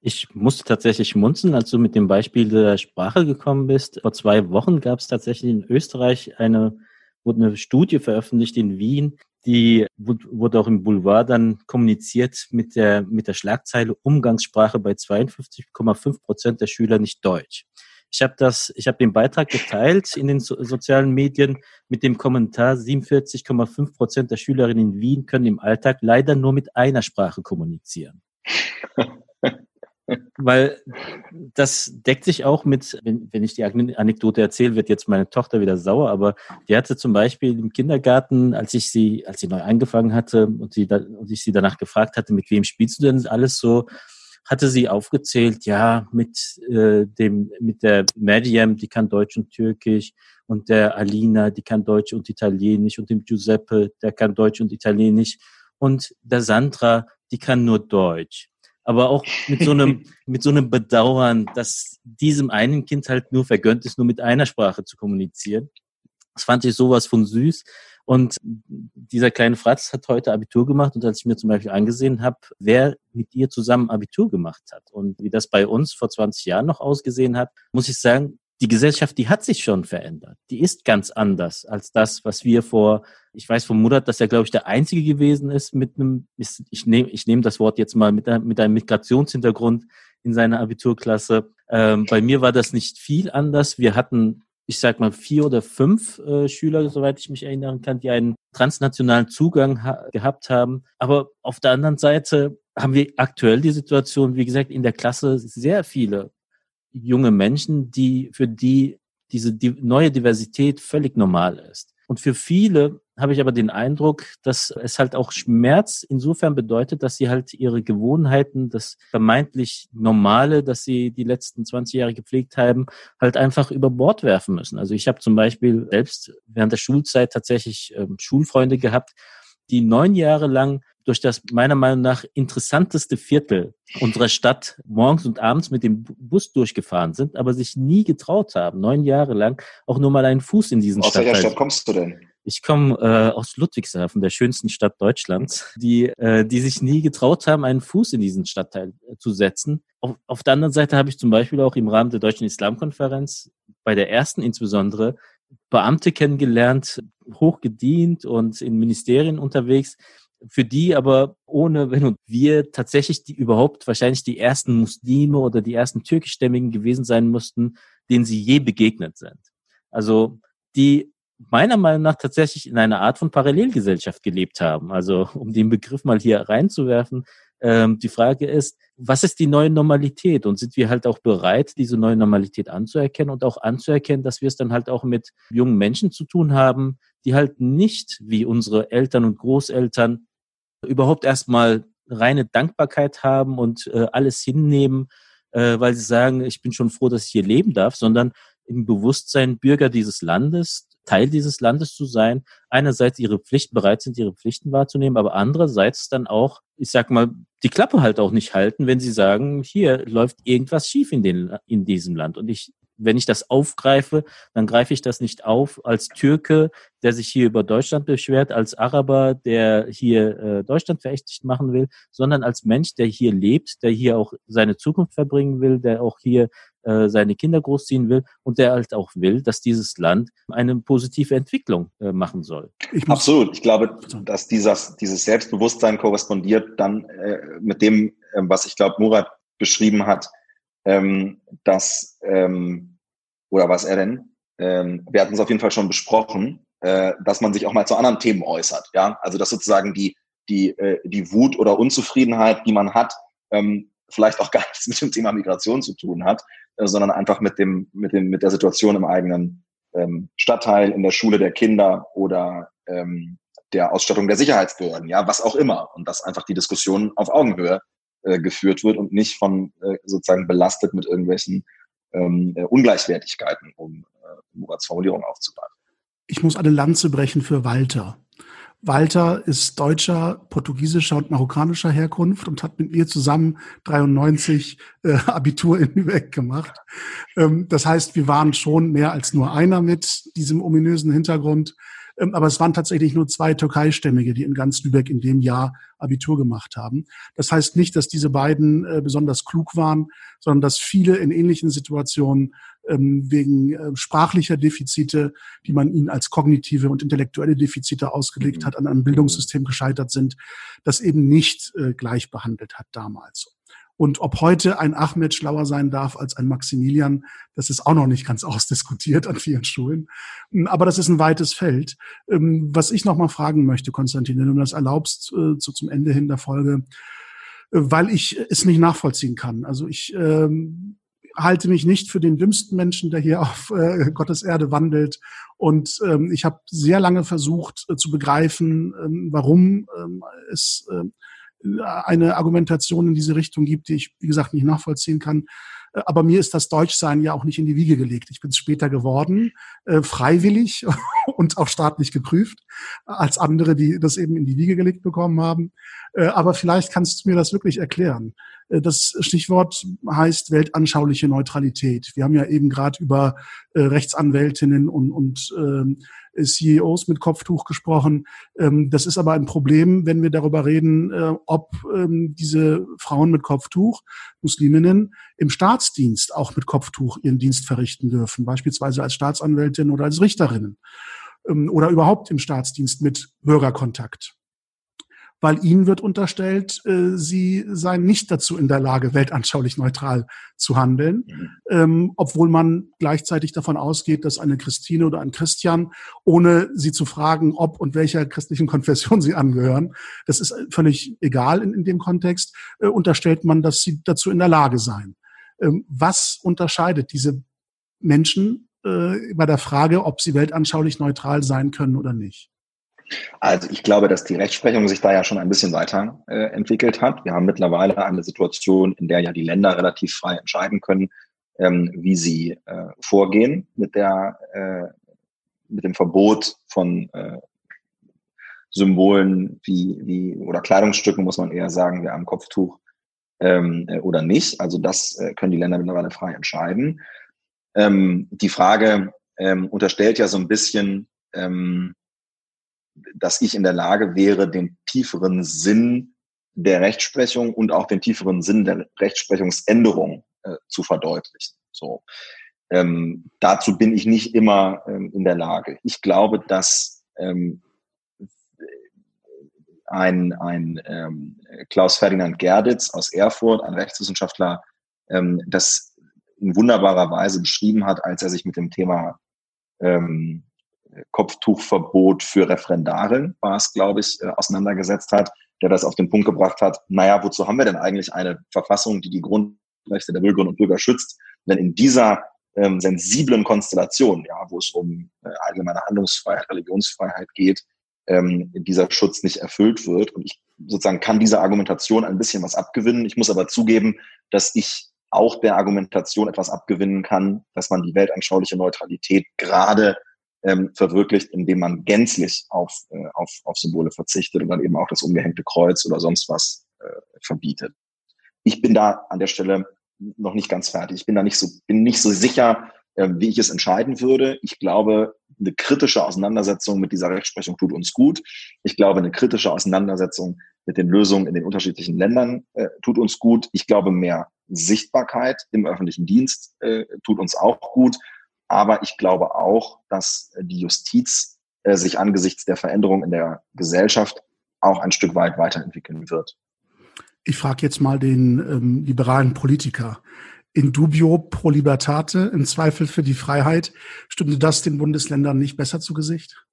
Ich musste tatsächlich munzen, als du mit dem Beispiel der Sprache gekommen bist. Vor zwei Wochen gab es tatsächlich in Österreich eine, wurde eine Studie veröffentlicht in Wien, die wurde auch im Boulevard dann kommuniziert mit der, mit der Schlagzeile Umgangssprache bei 52,5 Prozent der Schüler nicht Deutsch. Ich habe das, ich habe den Beitrag geteilt in den so sozialen Medien mit dem Kommentar 47,5 Prozent der Schülerinnen in Wien können im Alltag leider nur mit einer Sprache kommunizieren. Weil das deckt sich auch mit, wenn, wenn ich die Anekdote erzähle, wird jetzt meine Tochter wieder sauer, aber die hatte zum Beispiel im Kindergarten, als ich sie, als sie neu angefangen hatte und, sie da, und ich sie danach gefragt hatte, mit wem spielst du denn alles so, hatte sie aufgezählt, ja, mit äh, dem, mit der Mediam, die kann Deutsch und Türkisch, und der Alina, die kann Deutsch und Italienisch, und dem Giuseppe, der kann Deutsch und Italienisch, und der Sandra, die kann nur Deutsch aber auch mit so einem, mit so einem Bedauern, dass diesem einen Kind halt nur vergönnt ist, nur mit einer Sprache zu kommunizieren. Das fand ich sowas von süß. Und dieser kleine Fratz hat heute Abitur gemacht und als ich mir zum Beispiel angesehen habe, wer mit ihr zusammen Abitur gemacht hat und wie das bei uns vor 20 Jahren noch ausgesehen hat, muss ich sagen, die Gesellschaft, die hat sich schon verändert. Die ist ganz anders als das, was wir vor, ich weiß vom Murat, dass er, glaube ich, der Einzige gewesen ist mit einem, ich nehme ich nehme das Wort jetzt mal, mit, mit einem Migrationshintergrund in seiner Abiturklasse. Ähm, bei mir war das nicht viel anders. Wir hatten, ich sag mal, vier oder fünf äh, Schüler, soweit ich mich erinnern kann, die einen transnationalen Zugang ha gehabt haben. Aber auf der anderen Seite haben wir aktuell die Situation, wie gesagt, in der Klasse sehr viele junge Menschen, die, für die diese die neue Diversität völlig normal ist. Und für viele habe ich aber den Eindruck, dass es halt auch Schmerz insofern bedeutet, dass sie halt ihre Gewohnheiten, das vermeintlich Normale, das sie die letzten 20 Jahre gepflegt haben, halt einfach über Bord werfen müssen. Also ich habe zum Beispiel selbst während der Schulzeit tatsächlich ähm, Schulfreunde gehabt, die neun Jahre lang durch das meiner Meinung nach interessanteste Viertel unserer Stadt morgens und abends mit dem Bus durchgefahren sind, aber sich nie getraut haben, neun Jahre lang auch nur mal einen Fuß in diesen Aus welcher Stadt kommst du denn? Ich komme äh, aus Ludwigshafen, der schönsten Stadt Deutschlands, die, äh, die sich nie getraut haben, einen Fuß in diesen Stadtteil äh, zu setzen. Auf, auf der anderen Seite habe ich zum Beispiel auch im Rahmen der Deutschen Islamkonferenz bei der ersten insbesondere Beamte kennengelernt, hochgedient und in Ministerien unterwegs, für die aber ohne Wenn und Wir tatsächlich die überhaupt wahrscheinlich die ersten Muslime oder die ersten türkischstämmigen gewesen sein mussten, denen sie je begegnet sind. Also die meiner Meinung nach tatsächlich in einer Art von Parallelgesellschaft gelebt haben. Also um den Begriff mal hier reinzuwerfen, ähm, die Frage ist, was ist die neue Normalität? Und sind wir halt auch bereit, diese neue Normalität anzuerkennen und auch anzuerkennen, dass wir es dann halt auch mit jungen Menschen zu tun haben, die halt nicht wie unsere Eltern und Großeltern überhaupt erstmal reine Dankbarkeit haben und äh, alles hinnehmen, äh, weil sie sagen, ich bin schon froh, dass ich hier leben darf, sondern im Bewusstsein Bürger dieses Landes, Teil dieses Landes zu sein, einerseits ihre Pflichten bereit sind, ihre Pflichten wahrzunehmen, aber andererseits dann auch, ich sag mal, die Klappe halt auch nicht halten, wenn sie sagen, hier läuft irgendwas schief in, den, in diesem Land. Und ich wenn ich das aufgreife, dann greife ich das nicht auf als Türke, der sich hier über Deutschland beschwert, als Araber, der hier äh, Deutschland verächtlich machen will, sondern als Mensch, der hier lebt, der hier auch seine Zukunft verbringen will, der auch hier äh, seine Kinder großziehen will und der halt auch will, dass dieses Land eine positive Entwicklung äh, machen soll. Ich Absolut. Ich glaube, dass dieses, dieses Selbstbewusstsein korrespondiert dann äh, mit dem, äh, was ich glaube, Murat beschrieben hat, ähm, dass, ähm, oder was er denn? Ähm, wir hatten es auf jeden Fall schon besprochen, äh, dass man sich auch mal zu anderen Themen äußert. Ja, also dass sozusagen die, die, äh, die Wut oder Unzufriedenheit, die man hat, ähm, vielleicht auch gar nichts mit dem Thema Migration zu tun hat, sondern einfach mit dem, mit dem, mit der Situation im eigenen ähm, Stadtteil, in der Schule der Kinder oder ähm, der Ausstattung der Sicherheitsbehörden, ja, was auch immer. Und dass einfach die Diskussion auf Augenhöhe äh, geführt wird und nicht von äh, sozusagen belastet mit irgendwelchen ähm, äh, Ungleichwertigkeiten, um äh, Murats Formulierung aufzugreifen. Ich muss eine Lanze brechen für Walter. Walter ist deutscher, portugiesischer und marokkanischer Herkunft und hat mit mir zusammen 93 äh, Abitur in Lübeck gemacht. Ähm, das heißt, wir waren schon mehr als nur einer mit diesem ominösen Hintergrund. Ähm, aber es waren tatsächlich nur zwei Türkeistämmige, die in ganz Lübeck in dem Jahr Abitur gemacht haben. Das heißt nicht, dass diese beiden äh, besonders klug waren, sondern dass viele in ähnlichen Situationen ähm, wegen äh, sprachlicher Defizite, die man ihnen als kognitive und intellektuelle Defizite ausgelegt mhm. hat, an einem Bildungssystem gescheitert sind, das eben nicht äh, gleich behandelt hat damals. Und ob heute ein Ahmed schlauer sein darf als ein Maximilian, das ist auch noch nicht ganz ausdiskutiert an vielen Schulen. Hm, aber das ist ein weites Feld. Ähm, was ich noch mal fragen möchte, Konstantin, wenn du das erlaubst, äh, zum Ende hin der Folge, äh, weil ich es nicht nachvollziehen kann. Also ich ähm, halte mich nicht für den dümmsten Menschen, der hier auf äh, Gottes Erde wandelt. Und ähm, ich habe sehr lange versucht äh, zu begreifen, ähm, warum ähm, es äh, eine Argumentation in diese Richtung gibt, die ich, wie gesagt, nicht nachvollziehen kann. Äh, aber mir ist das Deutschsein ja auch nicht in die Wiege gelegt. Ich bin es später geworden, äh, freiwillig und auch staatlich geprüft, als andere, die das eben in die Wiege gelegt bekommen haben. Äh, aber vielleicht kannst du mir das wirklich erklären. Äh, das Stichwort heißt weltanschauliche Neutralität. Wir haben ja eben gerade über äh, Rechtsanwältinnen und, und ähm, CEOs mit Kopftuch gesprochen. Ähm, das ist aber ein Problem, wenn wir darüber reden, äh, ob ähm, diese Frauen mit Kopftuch, Musliminnen, im Staatsdienst auch mit Kopftuch ihren Dienst verrichten dürfen, beispielsweise als Staatsanwältin oder als Richterinnen ähm, oder überhaupt im Staatsdienst mit Bürgerkontakt weil ihnen wird unterstellt, äh, sie seien nicht dazu in der Lage, weltanschaulich neutral zu handeln, mhm. ähm, obwohl man gleichzeitig davon ausgeht, dass eine Christine oder ein Christian, ohne sie zu fragen, ob und welcher christlichen Konfession sie angehören, das ist völlig egal in, in dem Kontext, äh, unterstellt man, dass sie dazu in der Lage seien. Ähm, was unterscheidet diese Menschen äh, bei der Frage, ob sie weltanschaulich neutral sein können oder nicht? Also ich glaube, dass die Rechtsprechung sich da ja schon ein bisschen weiter äh, entwickelt hat. Wir haben mittlerweile eine Situation, in der ja die Länder relativ frei entscheiden können, ähm, wie sie äh, vorgehen mit der äh, mit dem Verbot von äh, Symbolen wie, wie oder Kleidungsstücken, muss man eher sagen, wie am Kopftuch ähm, äh, oder nicht. Also das äh, können die Länder mittlerweile frei entscheiden. Ähm, die Frage ähm, unterstellt ja so ein bisschen, ähm, dass ich in der Lage wäre, den tieferen Sinn der Rechtsprechung und auch den tieferen Sinn der Rechtsprechungsänderung äh, zu verdeutlichen. So. Ähm, dazu bin ich nicht immer ähm, in der Lage. Ich glaube, dass ähm, ein, ein ähm, Klaus Ferdinand Gerditz aus Erfurt, ein Rechtswissenschaftler, ähm, das in wunderbarer Weise beschrieben hat, als er sich mit dem Thema ähm, Kopftuchverbot für Referendare, war es, glaube ich, äh, auseinandergesetzt hat, der das auf den Punkt gebracht hat, naja, wozu haben wir denn eigentlich eine Verfassung, die die Grundrechte der Bürgerinnen und Bürger schützt, wenn in dieser ähm, sensiblen Konstellation, ja, wo es um äh, allgemeine Handlungsfreiheit, Religionsfreiheit geht, ähm, dieser Schutz nicht erfüllt wird. Und ich sozusagen kann diese Argumentation ein bisschen was abgewinnen. Ich muss aber zugeben, dass ich auch der Argumentation etwas abgewinnen kann, dass man die weltanschauliche Neutralität gerade ähm, verwirklicht, indem man gänzlich auf, äh, auf, auf Symbole verzichtet und dann eben auch das umgehängte Kreuz oder sonst was äh, verbietet. Ich bin da an der Stelle noch nicht ganz fertig. Ich bin da nicht so, bin nicht so sicher, äh, wie ich es entscheiden würde. Ich glaube, eine kritische Auseinandersetzung mit dieser Rechtsprechung tut uns gut. Ich glaube, eine kritische Auseinandersetzung mit den Lösungen in den unterschiedlichen Ländern äh, tut uns gut. Ich glaube, mehr Sichtbarkeit im öffentlichen Dienst äh, tut uns auch gut. Aber ich glaube auch, dass die Justiz äh, sich angesichts der Veränderung in der Gesellschaft auch ein Stück weit weiterentwickeln wird. Ich frage jetzt mal den ähm, liberalen Politiker. In dubio pro libertate, im Zweifel für die Freiheit, stünde das den Bundesländern nicht besser zu Gesicht?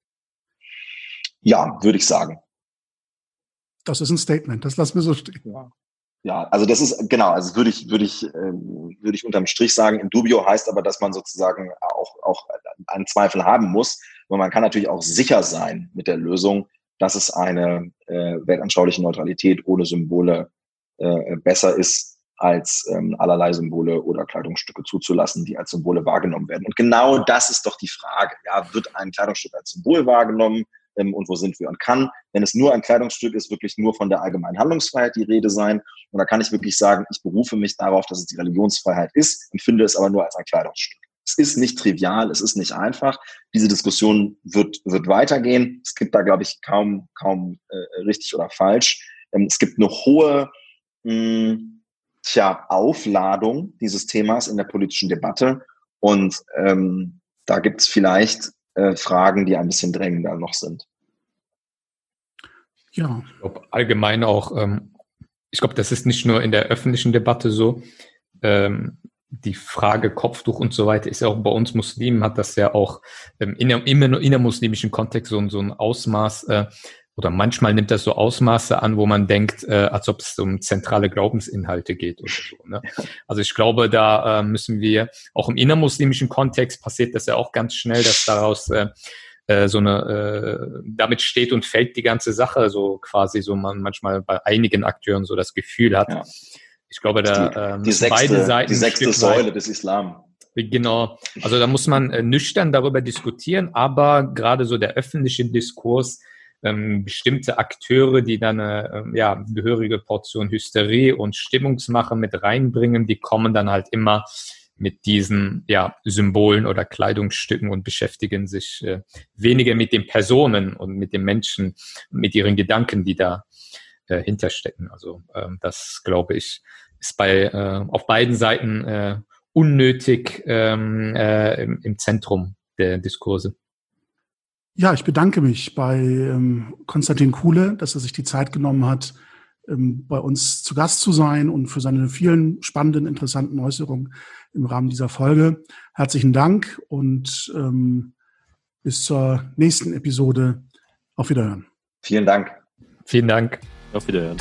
Ja, würde ich sagen. Das ist ein Statement, das lassen wir so stehen. Ja. Ja, also das ist genau, also würde ich würde ich ähm, würde ich unterm Strich sagen, in dubio heißt aber, dass man sozusagen auch auch einen Zweifel haben muss, und man kann natürlich auch sicher sein mit der Lösung, dass es eine äh, weltanschauliche Neutralität ohne Symbole äh, besser ist, als ähm, allerlei Symbole oder Kleidungsstücke zuzulassen, die als Symbole wahrgenommen werden. Und genau das ist doch die Frage. Ja, wird ein Kleidungsstück als Symbol wahrgenommen? Ähm, und wo sind wir. Und kann, wenn es nur ein Kleidungsstück ist, wirklich nur von der allgemeinen Handlungsfreiheit die Rede sein. Und da kann ich wirklich sagen, ich berufe mich darauf, dass es die Religionsfreiheit ist, empfinde es aber nur als ein Kleidungsstück. Es ist nicht trivial, es ist nicht einfach. Diese Diskussion wird, wird weitergehen. Es gibt da, glaube ich, kaum, kaum äh, richtig oder falsch. Ähm, es gibt eine hohe mh, hm, tja, Aufladung dieses Themas in der politischen Debatte. Und ähm, da gibt es vielleicht äh, Fragen, die ein bisschen drängender noch sind. Ja. Ich glaube allgemein auch, ähm, ich glaube, das ist nicht nur in der öffentlichen Debatte so. Ähm, die Frage Kopftuch und so weiter ist ja auch bei uns Muslimen, hat das ja auch ähm, in, im innermuslimischen Kontext so, so ein Ausmaß, äh, oder manchmal nimmt das so Ausmaße an, wo man denkt, äh, als ob es um zentrale Glaubensinhalte geht oder so. Ne? Also ich glaube, da äh, müssen wir, auch im innermuslimischen Kontext passiert das ja auch ganz schnell, dass daraus äh, äh, so eine, äh, damit steht und fällt die ganze Sache, so quasi so man manchmal bei einigen Akteuren so das Gefühl hat. Ja. Ich glaube, da äh, die, sechste, beide Seiten. Die sechste Säule des Islam. Genau. Also da muss man äh, nüchtern darüber diskutieren, aber gerade so der öffentliche Diskurs ähm, bestimmte Akteure, die dann eine ähm, ja, gehörige Portion Hysterie und Stimmungsmache mit reinbringen, die kommen dann halt immer mit diesen ja, Symbolen oder Kleidungsstücken und beschäftigen sich äh, weniger mit den Personen und mit den Menschen, mit ihren Gedanken, die da äh, hinterstecken. Also ähm, das glaube ich ist bei äh, auf beiden Seiten äh, unnötig ähm, äh, im, im Zentrum der Diskurse. Ja, ich bedanke mich bei ähm, Konstantin Kuhle, dass er sich die Zeit genommen hat, ähm, bei uns zu Gast zu sein und für seine vielen spannenden, interessanten Äußerungen im Rahmen dieser Folge. Herzlichen Dank und ähm, bis zur nächsten Episode. Auf Wiederhören. Vielen Dank. Vielen Dank. Auf Wiederhören.